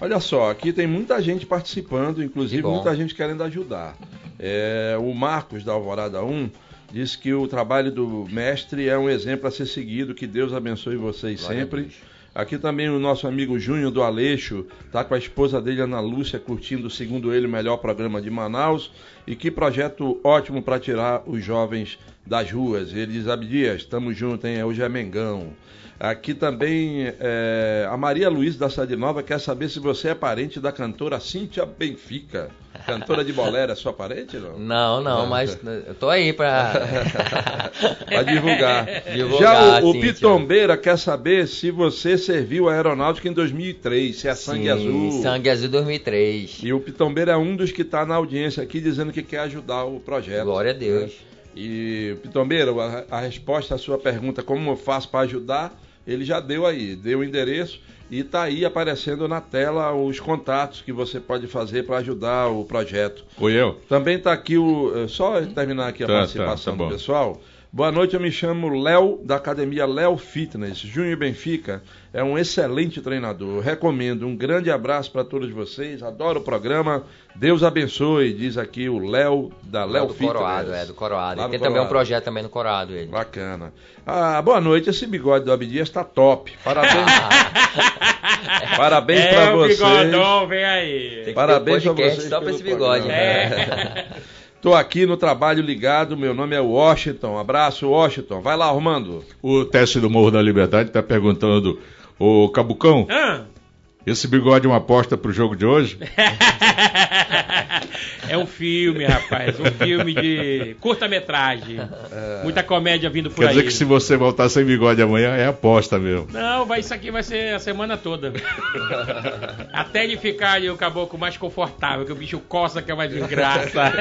Speaker 2: Olha só, aqui tem muita gente participando, inclusive muita gente querendo ajudar. É, o Marcos da Alvorada 1 disse que o trabalho do mestre é um exemplo a ser seguido, que Deus abençoe vocês
Speaker 6: Glória
Speaker 2: sempre. Aqui também o nosso amigo Júnior do Aleixo está com a esposa dele, Ana Lúcia, curtindo, segundo ele, o melhor programa de Manaus. E que projeto ótimo para tirar os jovens das ruas. Ele diz, Abdias, estamos juntos, hein? Hoje é Mengão. Aqui também é, a Maria Luiz da Cidade Nova quer saber se você é parente da cantora Cíntia Benfica. Cantora de bolero, é sua parente? Não?
Speaker 6: Não, não, mas eu tô aí pra.
Speaker 2: Para divulgar.
Speaker 6: Divulgar,
Speaker 2: Já o, o
Speaker 6: Cíntia.
Speaker 2: Pitombeira quer saber se você serviu a aeronáutica em 2003, se é sangue
Speaker 6: Sim,
Speaker 2: azul.
Speaker 6: Sangue Azul 2003.
Speaker 2: E o Pitombeira é um dos que está na audiência aqui dizendo que quer ajudar o projeto.
Speaker 6: Glória a Deus.
Speaker 2: E, Pitombeira, a, a resposta à sua pergunta, como eu faço para ajudar, ele já deu aí, deu o endereço e está aí aparecendo na tela os contatos que você pode fazer para ajudar o projeto.
Speaker 5: Oi, eu.
Speaker 2: Também está aqui o. eh, Só terminar aqui a
Speaker 5: Tá,
Speaker 2: participação
Speaker 5: tá, tá
Speaker 2: do pessoal. Boa noite, eu me chamo Léo, da academia Léo Fitness. Júnior Benfica é um excelente treinador. Recomendo. Um grande abraço para todos vocês. Adoro o programa. Deus abençoe, diz aqui o Léo, da Léo
Speaker 6: do
Speaker 2: Fitness.
Speaker 6: Coroado, é, do Coroado.
Speaker 2: Lá
Speaker 6: tem também um
Speaker 2: Coroado.
Speaker 6: projeto também no Coroado, ele.
Speaker 2: Bacana. Ah, boa noite. Esse bigode do Abdias está top. Parabéns. Parabéns
Speaker 3: é,
Speaker 2: para
Speaker 3: o
Speaker 2: vocês.
Speaker 3: bigodão, vem aí.
Speaker 2: Parabéns
Speaker 6: ter
Speaker 2: a
Speaker 6: podcast
Speaker 2: vocês
Speaker 6: só pra
Speaker 2: pelo
Speaker 6: esse bigode.
Speaker 2: programa.
Speaker 6: né?
Speaker 3: É.
Speaker 2: Tô aqui no trabalho ligado. Meu nome é Washington. Abraço, Washington. Vai lá, Armando.
Speaker 5: O teste do Morro da Liberdade está perguntando, ô Cabucão,
Speaker 3: Ah.
Speaker 5: Esse bigode é uma aposta pro jogo de hoje?
Speaker 3: É um filme, rapaz. Um filme de curta-metragem. Muita comédia vindo por
Speaker 5: Quer
Speaker 3: aí.
Speaker 5: dizer que se você voltar sem bigode amanhã, é aposta mesmo.
Speaker 3: Não, vai, isso aqui vai ser a semana toda. Até ele ficar ali o caboclo mais confortável, que o bicho coça que é uma desgraça.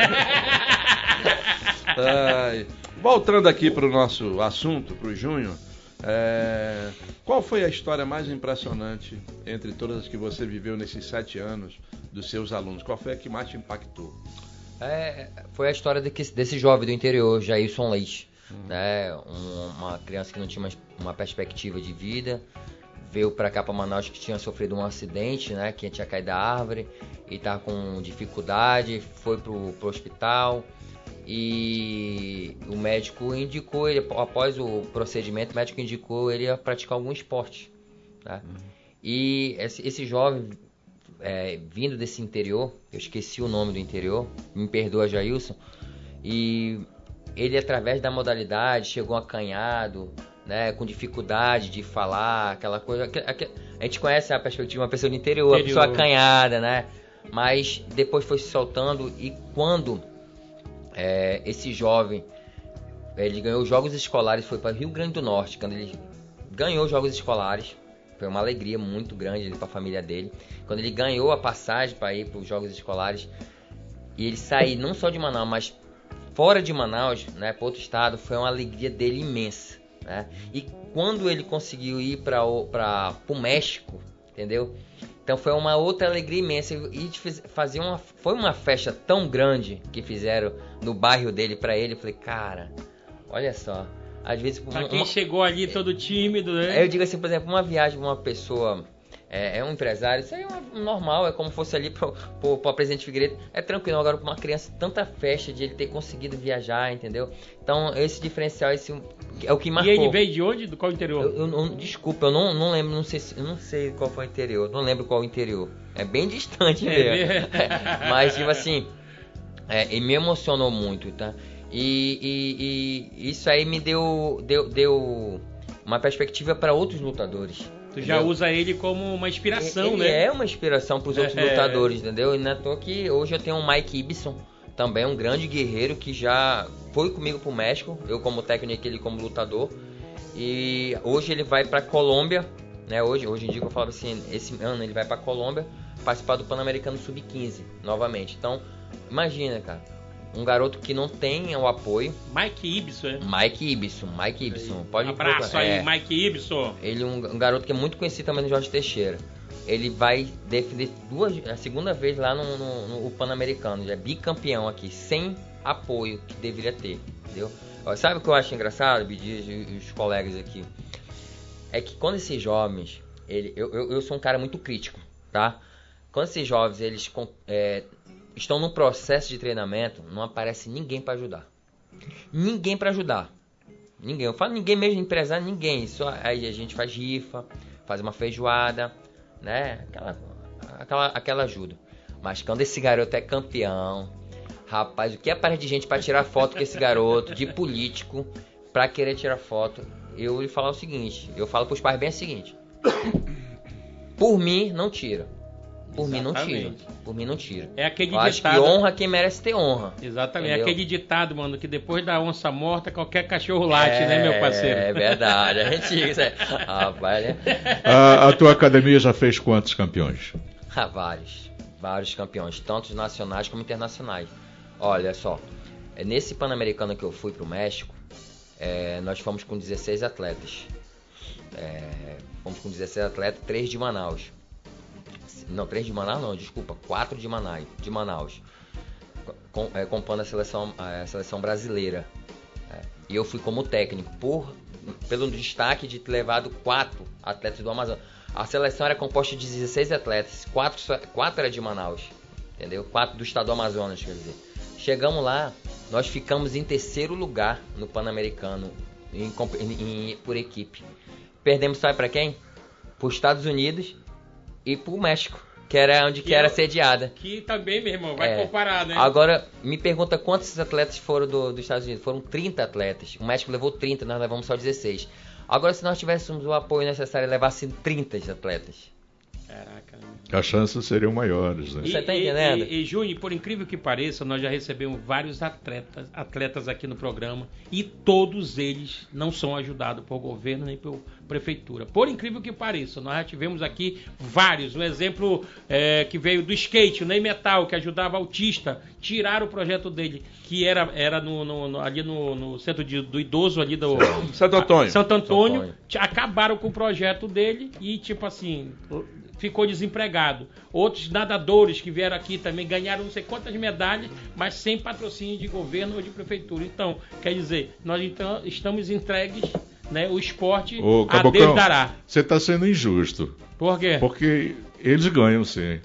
Speaker 2: Ai, voltando aqui para o nosso assunto, para o Júnior, é, qual foi a história mais impressionante entre todas as que você viveu nesses sete anos dos seus alunos? Qual foi a que mais te impactou?
Speaker 6: É, foi a história de que- desse jovem do interior, Jailson Leite. Né? Um- uma criança que não tinha uma, perspectiva de vida. Veio para cá para Manaus que tinha sofrido um acidente, né? Que tinha caído da árvore e estava com dificuldade. Foi pro, pro hospital e o médico indicou ele, após o procedimento, o médico indicou ele a praticar algum esporte. Né? E esse, esse jovem é, vindo desse interior, eu esqueci o nome do interior, me perdoa Jailson, e ele através da modalidade chegou acanhado, né, com dificuldade de falar, aquela coisa, a gente conhece a perspectiva de uma pessoa do interior, a
Speaker 3: Interior.
Speaker 6: pessoa acanhada, né, mas depois foi se soltando e quando é, esse jovem ele ganhou os jogos escolares, foi para Rio Grande do Norte, quando ele ganhou os jogos escolares, foi uma alegria muito grande para a família dele. Quando ele ganhou a passagem para ir para os jogos escolares e ele sair não só de Manaus, mas fora de Manaus, né, para outro estado, foi uma alegria dele imensa, né? E quando ele conseguiu ir para o México, entendeu? Então foi uma outra alegria imensa e fazer uma foi uma festa tão grande que fizeram no bairro dele para ele. Eu falei, cara, olha só, às vezes
Speaker 3: Pra
Speaker 6: uma-
Speaker 3: quem chegou ali todo tímido, né?
Speaker 6: Aí eu digo assim, por exemplo, uma viagem uma pessoa é, é um empresário, isso aí é uma- normal, é como fosse ali pro, pro, pro Presidente Figueiredo, é tranquilo. Agora, pra uma criança, tanta festa de ele ter conseguido viajar, entendeu? Então, esse diferencial, esse é o que
Speaker 3: E
Speaker 6: marcou.
Speaker 3: ele veio de onde? Do qual interior?
Speaker 6: Eu, eu não- desculpa, eu não, não lembro, não sei, se- eu não sei qual foi o interior, não lembro qual o interior. É bem distante
Speaker 3: É
Speaker 6: mesmo.
Speaker 3: mesmo?
Speaker 6: Mas, tipo assim, é, ele me emocionou muito, tá? E, e- e isso aí me deu, deu, deu uma perspectiva para outros lutadores.
Speaker 3: Tu já
Speaker 6: entendeu?
Speaker 3: usa ele como uma inspiração,
Speaker 6: ele
Speaker 3: né?
Speaker 6: é uma inspiração para os outros
Speaker 3: É.
Speaker 6: lutadores, entendeu? E não é à toa que hoje eu tenho o Mike Ibson, também um grande guerreiro que já foi comigo pro México, eu como técnico, ele como lutador. E hoje ele vai para Colômbia, né? Hoje, hoje em dia que eu falo assim, esse ano ele vai para Colômbia participar do Pan-Americano Sub-15 novamente. Então, imagina, cara, um garoto que não tem o apoio,
Speaker 3: Mike Ibson, é?
Speaker 6: Mike Ibson, Mike Ibson, pode
Speaker 3: Um abraço
Speaker 6: procurar-
Speaker 3: aí,
Speaker 6: é.
Speaker 3: Mike Ibson.
Speaker 6: Ele é um, um garoto que é muito conhecido também no Jorge Teixeira. Ele vai defender duas, a segunda vez lá no, no- no- Pan-Americano. Já é bicampeão aqui, sem apoio que deveria ter, entendeu? Sabe o que eu acho engraçado, Bidias e os colegas aqui? É que quando esses jovens, ele, eu, eu, eu sou um cara muito crítico, tá? Quando esses jovens eles é, estão num processo de treinamento, não aparece ninguém para ajudar. Ninguém para ajudar. Ninguém. Eu falo ninguém mesmo, empresário, ninguém. Só aí a gente faz rifa, faz uma feijoada, né? Aquela, aquela, aquela ajuda. Mas quando esse garoto é campeão, rapaz, o que aparece de gente para tirar foto com esse garoto, de político, pra querer tirar foto, eu lhe falar o seguinte, eu falo pros pais bem o seguinte. Por mim, não tira. Por mim não tira.
Speaker 3: Exatamente.
Speaker 6: Por mim não tira.
Speaker 3: É aquele
Speaker 6: Eu acho que
Speaker 3: ditado.
Speaker 6: honra quem merece ter honra.
Speaker 3: Exatamente. É
Speaker 6: Entendeu?
Speaker 3: aquele ditado, mano, que depois da onça morta, qualquer cachorro late, né, meu parceiro?
Speaker 6: É verdade, a gente isso é. Rapaz, né?
Speaker 5: A, a tua academia já fez quantos campeões?
Speaker 6: Ah, vários. Vários campeões, tanto nacionais como internacionais. Olha só, é, nesse Pan-Americano que eu fui pro México, é, nós fomos com 16 atletas. É, fomos com 16 atletas, 3 de Manaus. Não, 3 de Manaus não, desculpa, 4 de Manaus. De Manaus com, é, compondo a seleção, a seleção brasileira. É, e eu fui como técnico, por, pelo destaque de ter levado quatro atletas do Amazonas. A seleção era composta de 16 atletas, quatro, quatro era de Manaus, entendeu? Quatro do estado do Amazonas, quer dizer. Chegamos lá, nós ficamos em terceiro lugar no Pan-Americano em- em- por equipe. Perdemos, sabe para quem? Para os Estados Unidos e para o México, que era onde que,
Speaker 3: Que
Speaker 6: era
Speaker 3: eu-
Speaker 6: sediada.
Speaker 3: Que também, meu irmão, vai
Speaker 6: É.
Speaker 3: comparar, né?
Speaker 6: Agora, me pergunta quantos atletas foram do- dos Estados Unidos. Foram 30 atletas. O México levou 30, nós levamos só 16. Agora, se nós tivéssemos o apoio necessário e levassem 30 atletas.
Speaker 3: Caraca.
Speaker 5: As chances seriam maiores, né?
Speaker 6: Você tá
Speaker 3: E- e-
Speaker 6: entendendo?
Speaker 3: E, e, Júnior, por incrível que pareça, nós já recebemos vários atletas, atletas aqui no programa e todos eles não são ajudados por governo nem por prefeitura. Por incrível que pareça, nós já tivemos aqui vários. Um exemplo é, que veio do skate, o Ney Metal, que ajudava autista, tiraram o projeto dele, que era, era no, no- no- ali no, no centro de- do idoso ali do
Speaker 2: Santo Antônio.
Speaker 3: Santo Antônio,
Speaker 6: Antônio.
Speaker 3: acabaram com o projeto dele e, tipo assim, ficou desempregado. Outros nadadores que vieram aqui também ganharam não sei quantas medalhas, mas sem patrocínio de governo ou de prefeitura. Então, quer dizer, nós então estamos entregues, né, o esporte
Speaker 5: Ô,
Speaker 3: a Deus
Speaker 5: Cabocão,
Speaker 3: dará.
Speaker 5: você está sendo injusto.
Speaker 3: Por quê?
Speaker 5: Porque eles ganham, sim.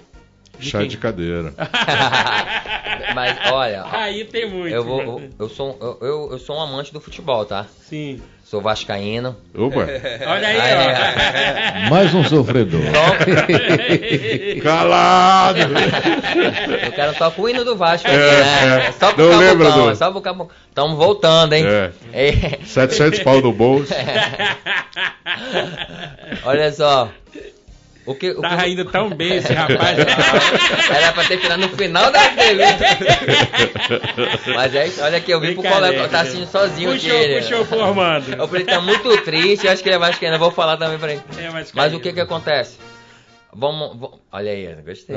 Speaker 3: De
Speaker 5: Chá
Speaker 3: quem?
Speaker 5: de cadeira.
Speaker 6: Mas, olha,
Speaker 3: Aí tem muito.
Speaker 6: eu, vou, eu, eu sou, eu, eu, eu sou um amante do futebol, tá?
Speaker 3: Sim.
Speaker 6: Sou vascaíno.
Speaker 5: Opa,
Speaker 3: Olha aí, ó.
Speaker 4: Mais um sofredor.
Speaker 5: calado!
Speaker 6: Eu quero tocar o hino do Vasco
Speaker 5: É,
Speaker 6: aqui, né?
Speaker 5: é.
Speaker 6: só pro
Speaker 5: Não lembra do-
Speaker 6: é só pro cabocão. Estamos voltando, hein?
Speaker 5: É.
Speaker 6: É.
Speaker 5: 700 pau no bolso.
Speaker 6: Olha só. O que, o
Speaker 3: Tava
Speaker 6: que...
Speaker 3: indo tão bem esse rapaz.
Speaker 6: Era pra ter ficado no final da entrevista. Mas é isso, olha aqui, eu vim pro colega, tá assistindo sozinho aqui.
Speaker 3: puxou,
Speaker 6: ele.
Speaker 3: puxou pro Armando.
Speaker 6: Eu falei, tá muito triste, eu acho que ele é vascaíno, eu vou falar também pra ele.
Speaker 3: É, mas,
Speaker 6: Mas o que que acontece? Vamos, vamos- olha aí, gostei.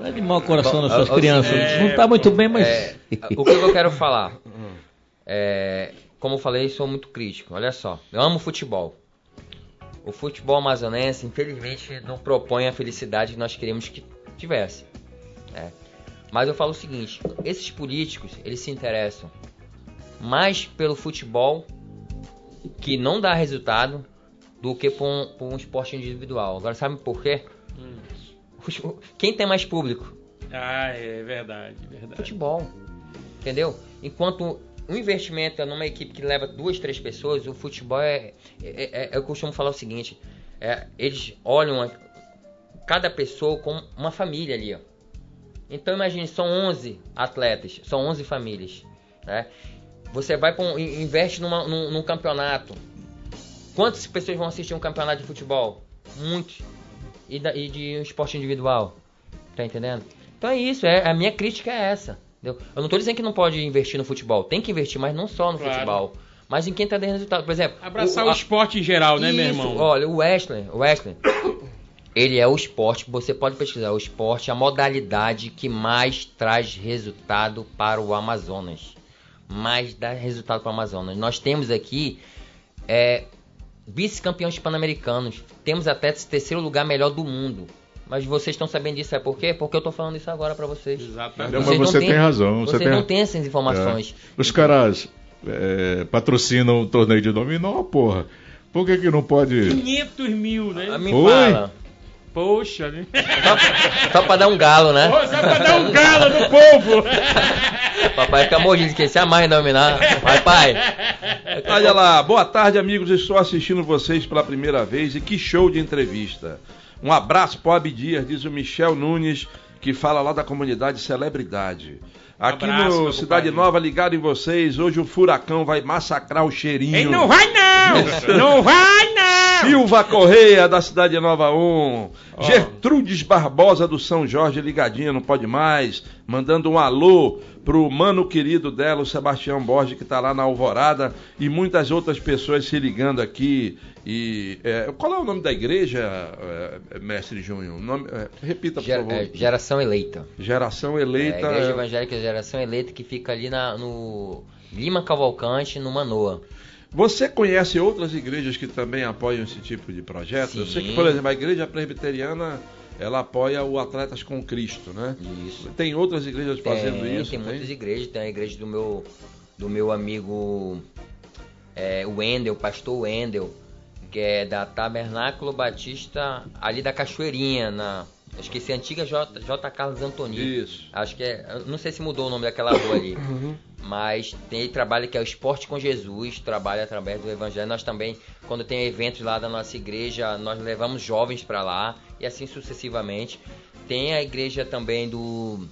Speaker 4: Vai de mau coração das
Speaker 6: Ó,
Speaker 4: suas
Speaker 6: ó,
Speaker 4: crianças.
Speaker 3: é,
Speaker 4: não tá muito bem, mas.
Speaker 6: É, o que eu quero falar? É, como eu falei, sou muito crítico. Olha só, eu amo futebol. O futebol amazonense, infelizmente, não propõe a felicidade que nós queríamos que tivesse. né? Mas eu falo o seguinte: esses políticos, eles se interessam mais pelo futebol que não dá resultado do que por um, por um esporte individual. Agora, sabe por quê?
Speaker 3: Hum.
Speaker 6: Quem tem mais público?
Speaker 3: Ah, é verdade, verdade.
Speaker 6: futebol. Entendeu? Enquanto o investimento é numa equipe que leva duas, três pessoas, o futebol é. é- é- eu costumo falar o seguinte: é, eles olham a- cada pessoa como uma família ali. Ó. Então imagine, são 11 atletas, são 11 famílias. Né? Você vai um, in- investe numa- num, num campeonato. Quantas pessoas vão assistir um campeonato de futebol? Muitos. E, da- e de um esporte individual. Tá entendendo? Então é isso, é, a minha crítica é essa. Entendeu? Eu não tô dizendo que não pode investir no futebol. Tem que investir, mas não só no
Speaker 3: Claro.
Speaker 6: futebol. Mas em quem tá dando resultado. Por exemplo.
Speaker 3: Abraçar o,
Speaker 6: a-
Speaker 3: esporte em geral, né, meu
Speaker 6: isso,
Speaker 3: irmão?
Speaker 6: Olha, o Wesley, o Wesley, ele é o esporte, você pode pesquisar, o esporte, a modalidade que mais traz resultado para o Amazonas. Mais dá resultado para o Amazonas. Nós temos aqui é, vice-campeões pan-americanos, temos atletas em terceiro lugar melhor do mundo. Mas vocês estão sabendo disso, é por quê? Porque eu tô falando isso agora pra vocês.
Speaker 3: Exatamente.
Speaker 5: Não, mas
Speaker 6: Vocês
Speaker 5: você
Speaker 6: têm-
Speaker 5: tem razão. Você tem...
Speaker 6: não têm essas informações.
Speaker 5: É. Os caras é, patrocinam o torneio de dominó, porra. Por que, que não pode.
Speaker 3: 500 mil, né?
Speaker 6: A me
Speaker 5: Oi?
Speaker 6: fala.
Speaker 3: Poxa, né?
Speaker 6: Só, só pra dar um galo, né?
Speaker 3: Pô, só pra dar um galo no povo.
Speaker 6: Papai fica mordido, que se amarra em dominar. Vai, pai.
Speaker 2: Olha lá, boa tarde, amigos. Estou assistindo vocês pela primeira vez e que show de entrevista. Um abraço para o Abdias, diz o Michel Nunes, que fala lá da comunidade Celebridade. Aqui
Speaker 3: Abraço,
Speaker 2: no Cidade. Nova, ligado em vocês. Hoje o furacão vai massacrar o cheirinho.
Speaker 3: Ei, não vai não! Não vai não!
Speaker 2: Silva Correia, da Cidade Nova 1. Gertrudes Barbosa, do São Jorge, ligadinha, não pode mais. Mandando um alô pro mano querido dela, o Sebastião Borges, que tá lá na Alvorada. E muitas outras pessoas se ligando aqui. E é, Qual é o nome da igreja, é, mestre Júnior? É, repita, por
Speaker 6: Gera-
Speaker 2: favor.
Speaker 6: é, geração eleita.
Speaker 2: Geração
Speaker 6: É,
Speaker 2: eleita.
Speaker 6: a Igreja Evangélica Geração Eleita que fica ali na- no Lima Cavalcante, no Manoa.
Speaker 2: Você conhece outras igrejas que também apoiam esse tipo de projeto? Eu sei que,
Speaker 6: Sim.
Speaker 2: por exemplo, a igreja presbiteriana, ela apoia o Atletas com Cristo, né?
Speaker 6: Isso.
Speaker 2: Tem outras igrejas fazendo
Speaker 6: tem,
Speaker 2: isso?
Speaker 6: Tem muitas igrejas. Tem a igreja do meu, do meu amigo é, Wendel, pastor Wendel, que é da Tabernáculo Batista, ali da Cachoeirinha, na. Esqueci, antiga J, J. Carlos Antoni.
Speaker 2: Isso.
Speaker 6: Acho que é. Não sei se mudou o nome daquela rua ali. Mas tem ele trabalha que é o Esporte com Jesus, trabalha através do Evangelho. Nós também, quando tem eventos lá da nossa igreja, nós levamos jovens para lá e assim sucessivamente. Tem a igreja também do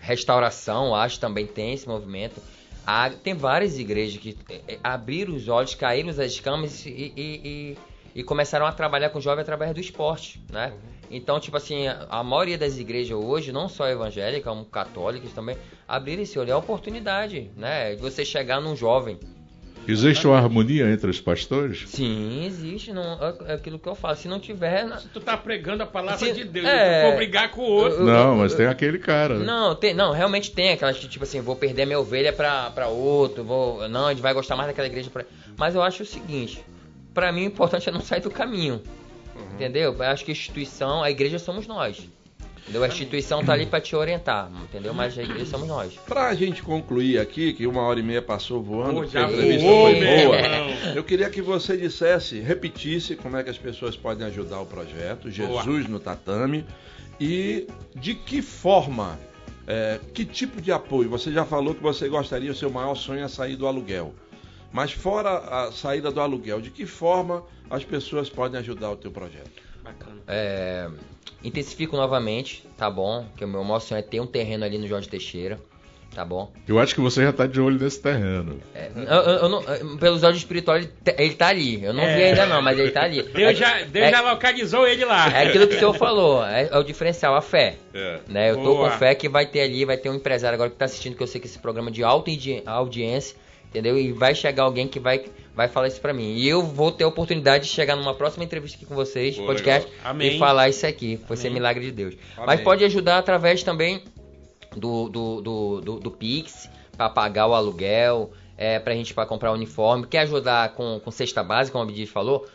Speaker 6: Restauração, acho também tem esse movimento. Há- tem várias igrejas que eh, eh, abriram os olhos, caíram as escamas e, e- e- e começaram a trabalhar com jovem através do esporte, né? Então, tipo assim, a, maioria das igrejas hoje, não só evangélicas, como católicas também, abriram esse olho, é a oportunidade, né? De você chegar num jovem.
Speaker 5: Existe uma harmonia entre os pastores?
Speaker 6: Sim, existe, não, é, é aquilo que eu falo. Se não tiver, na-
Speaker 3: Tu tá pregando a palavra
Speaker 6: Se-
Speaker 3: de Deus.
Speaker 6: é.
Speaker 3: Se tu for brigar com o outro.
Speaker 5: Não, mas tem aquele cara. né?
Speaker 6: Não, tem, não, realmente tem aquelas que, tipo assim, vou perder minha ovelha pra, pra outro, vou. Não, a gente vai gostar mais daquela igreja. Pra... Mas eu acho o seguinte: pra mim o importante é não sair do caminho. Entendeu? Eu acho que a instituição, a igreja somos nós. Entendeu? A instituição tá ali pra te orientar, entendeu? Mas a igreja somos nós.
Speaker 2: Pra gente concluir aqui, que uma hora e meia passou voando,
Speaker 3: Pô,
Speaker 2: porque a entrevista
Speaker 6: voou,
Speaker 2: foi boa. Eu queria que você dissesse, repetisse como é que as pessoas podem ajudar o projeto Jesus no Tatame e de que forma, é, que tipo de apoio. Você já falou que você gostaria, o seu maior sonho é sair do aluguel. Mas fora a saída do aluguel, de que forma as pessoas podem ajudar o teu projeto?
Speaker 3: Bacana.
Speaker 6: É, intensifico novamente, tá bom? Que o meu maior sonho é ter um terreno ali no Jorge Teixeira, tá bom?
Speaker 5: Eu acho que você já tá de olho nesse terreno.
Speaker 6: É, eu- eu- eu não- pelos olhos espirituais, ele, tá- ele tá ali. Eu não vi ainda não, mas ele tá ali.
Speaker 3: Deus, já, Deus
Speaker 6: é,
Speaker 3: já localizou ele lá.
Speaker 6: é aquilo que o senhor falou, é, é o diferencial, a fé.
Speaker 2: É.
Speaker 6: Né? Eu tô
Speaker 3: Boa.
Speaker 6: com fé que vai ter ali, vai ter um empresário agora que tá assistindo, que eu sei que esse programa é de alta audi- audiência, entendeu? E vai chegar alguém que vai, vai falar isso pra mim. E eu vou ter a oportunidade de chegar numa próxima entrevista aqui com vocês,
Speaker 2: Pô,
Speaker 6: podcast, e falar isso aqui. Vai ser
Speaker 3: Amém.
Speaker 6: milagre de Deus.
Speaker 2: Amém.
Speaker 6: Mas pode ajudar através também do, do, do, do, do Pix, para pagar o aluguel, é, pra gente para comprar uniforme. Quer ajudar com, com cesta básica, como o Abdias falou?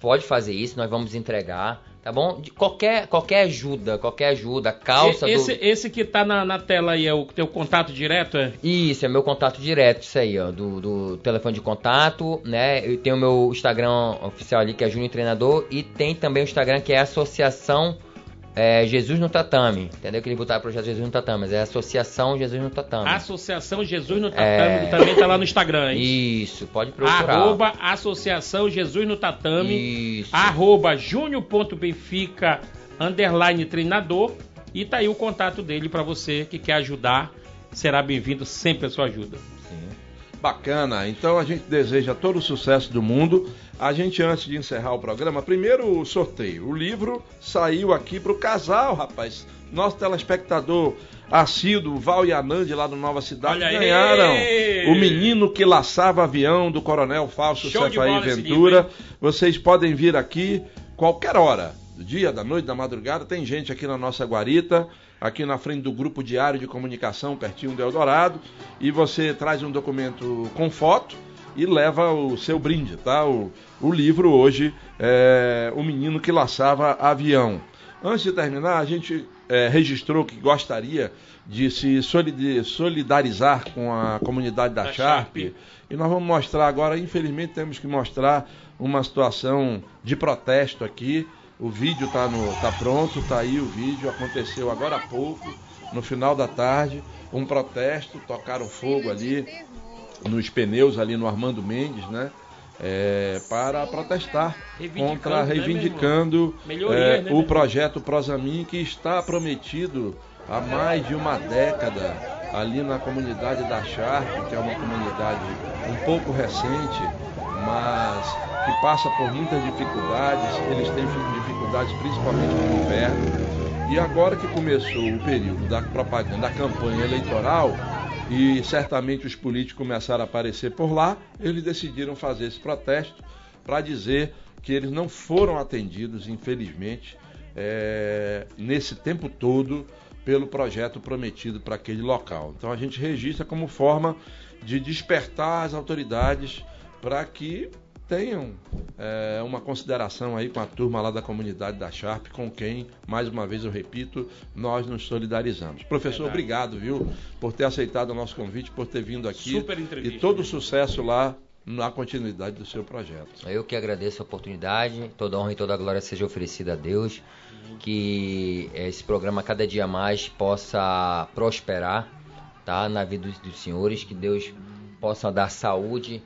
Speaker 6: Pode fazer isso, nós vamos entregar. Tá bom? De qualquer, qualquer ajuda, qualquer ajuda, calça
Speaker 3: E- esse,
Speaker 6: do.
Speaker 3: esse que tá na, na tela aí é o teu contato direto? É?
Speaker 6: Isso, é meu contato direto, isso aí, ó, do, do telefone de contato, né? Eu tenho o meu Instagram oficial ali, que é Júnior Treinador, e tem também o Instagram que é Associação é, Jesus no Tatame, entendeu? Que ele botaram projeto Jesus no Tatame, mas é Associação Jesus no Tatame.
Speaker 3: Associação Jesus no Tatame,
Speaker 6: É.
Speaker 3: que também tá lá no Instagram. hein?
Speaker 6: Isso, pode procurar.
Speaker 3: Arroba Associação Jesus no Tatame.
Speaker 6: Isso.
Speaker 3: Arroba júnior.benfica underline treinador. E tá aí o contato dele pra você que quer ajudar. Será bem-vindo sempre a sua ajuda.
Speaker 6: Sim.
Speaker 2: Bacana, então a gente deseja todo o sucesso do mundo. A gente, antes de encerrar o programa, primeiro o sorteio. O livro saiu aqui para o casal, rapaz. Nosso telespectador assíduo, Val e Anand, lá do Nova Cidade,
Speaker 3: Olha aí!
Speaker 2: ganharam o menino que laçava avião do Coronel
Speaker 3: de
Speaker 2: Cefaí Ventura. Vocês podem vir aqui qualquer hora, do dia, da noite, da madrugada. Tem gente aqui na nossa guarita, aqui na frente do Grupo Diário de Comunicação, pertinho do Eldorado. E você traz um documento com foto e leva o seu brinde, tá? O, o livro hoje é O Menino que Laçava Avião. Antes de terminar, a gente é, registrou que gostaria de se solid- solidarizar com a comunidade da,
Speaker 3: Da
Speaker 2: Sharp.
Speaker 3: Sharp.
Speaker 2: E nós vamos mostrar agora, infelizmente temos que mostrar uma situação de protesto aqui. O vídeo está tá pronto, está aí o vídeo, aconteceu agora há pouco, no final da tarde, um protesto, tocaram fogo ali nos pneus ali no Armando Mendes, né? É, para protestar
Speaker 3: Reivindicando,
Speaker 2: contra
Speaker 3: né,
Speaker 2: reivindicando
Speaker 3: Melhorias,
Speaker 2: é,
Speaker 3: né, meu
Speaker 2: o projeto Prosamin que está prometido há mais de uma década ali na comunidade da Sharp, que é uma comunidade um pouco recente, mas que passa por muitas dificuldades. Eles têm dificuldades principalmente no inverno. E agora que começou o período da propaganda, da campanha eleitoral, e certamente os políticos começaram a aparecer por lá, eles decidiram fazer esse protesto para dizer que eles não foram atendidos, infelizmente, é, nesse tempo todo pelo projeto prometido para aquele local. Então a gente registra como forma de despertar as autoridades para que tenham é, uma consideração aí com a turma lá da comunidade da Sharp, com quem, mais uma vez eu repito, nós nos solidarizamos. Professor,
Speaker 3: Verdade.
Speaker 2: obrigado, viu, por ter aceitado o nosso convite, por ter vindo aqui.
Speaker 3: Super entrevista,
Speaker 2: E todo
Speaker 3: né?
Speaker 2: sucesso lá na continuidade do seu projeto.
Speaker 6: Eu que agradeço a oportunidade, toda honra e toda glória seja oferecida a Deus, que esse programa cada dia mais possa prosperar, tá, na vida dos, dos senhores, que Deus possa dar saúde,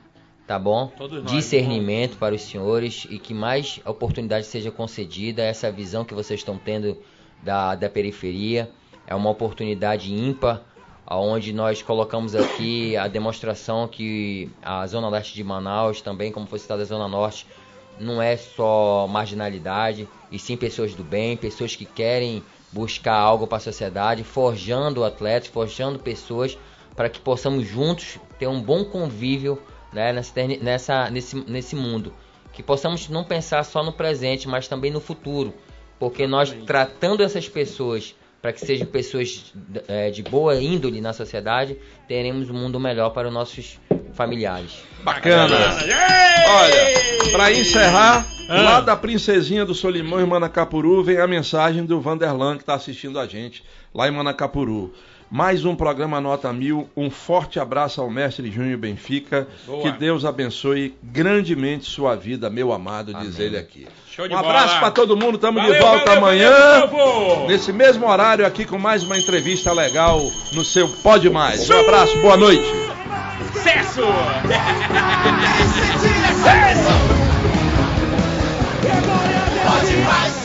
Speaker 6: tá bom?
Speaker 3: Nós,
Speaker 6: Discernimento para os senhores e que mais oportunidade seja concedida, essa visão que vocês estão tendo da, da periferia, é uma oportunidade ímpar, onde nós colocamos aqui a demonstração que a Zona Leste de Manaus, também como foi citada a Zona Norte, não é só marginalidade, e sim pessoas do bem, pessoas que querem buscar algo para a sociedade, forjando atletas, forjando pessoas para que possamos juntos ter um bom convívio né, nessa, nessa- nesse, nesse mundo. Que possamos não pensar só no presente, mas também no futuro. Porque nós tratando essas pessoas para que sejam pessoas eh, de boa índole na sociedade, teremos um mundo melhor para os nossos familiares.
Speaker 2: Bacana! Olha, para encerrar, lá da Princesinha do Solimão em Manacapuru, vem a mensagem do Vanderlan que está assistindo a gente lá em Manacapuru. Mais um programa Nota Mil. Um forte abraço ao mestre Júnior Benfica.
Speaker 3: Boa.
Speaker 2: Que Deus abençoe grandemente sua vida, meu amado, diz ele aqui.
Speaker 3: Show de
Speaker 2: um abraço para todo mundo. Tamo de volta
Speaker 3: valeu,
Speaker 2: amanhã.
Speaker 3: valeu.
Speaker 2: Nesse mesmo horário aqui com mais uma entrevista legal no seu Pode Mais. Um abraço, boa noite.
Speaker 3: Sucesso!
Speaker 7: Pode mais.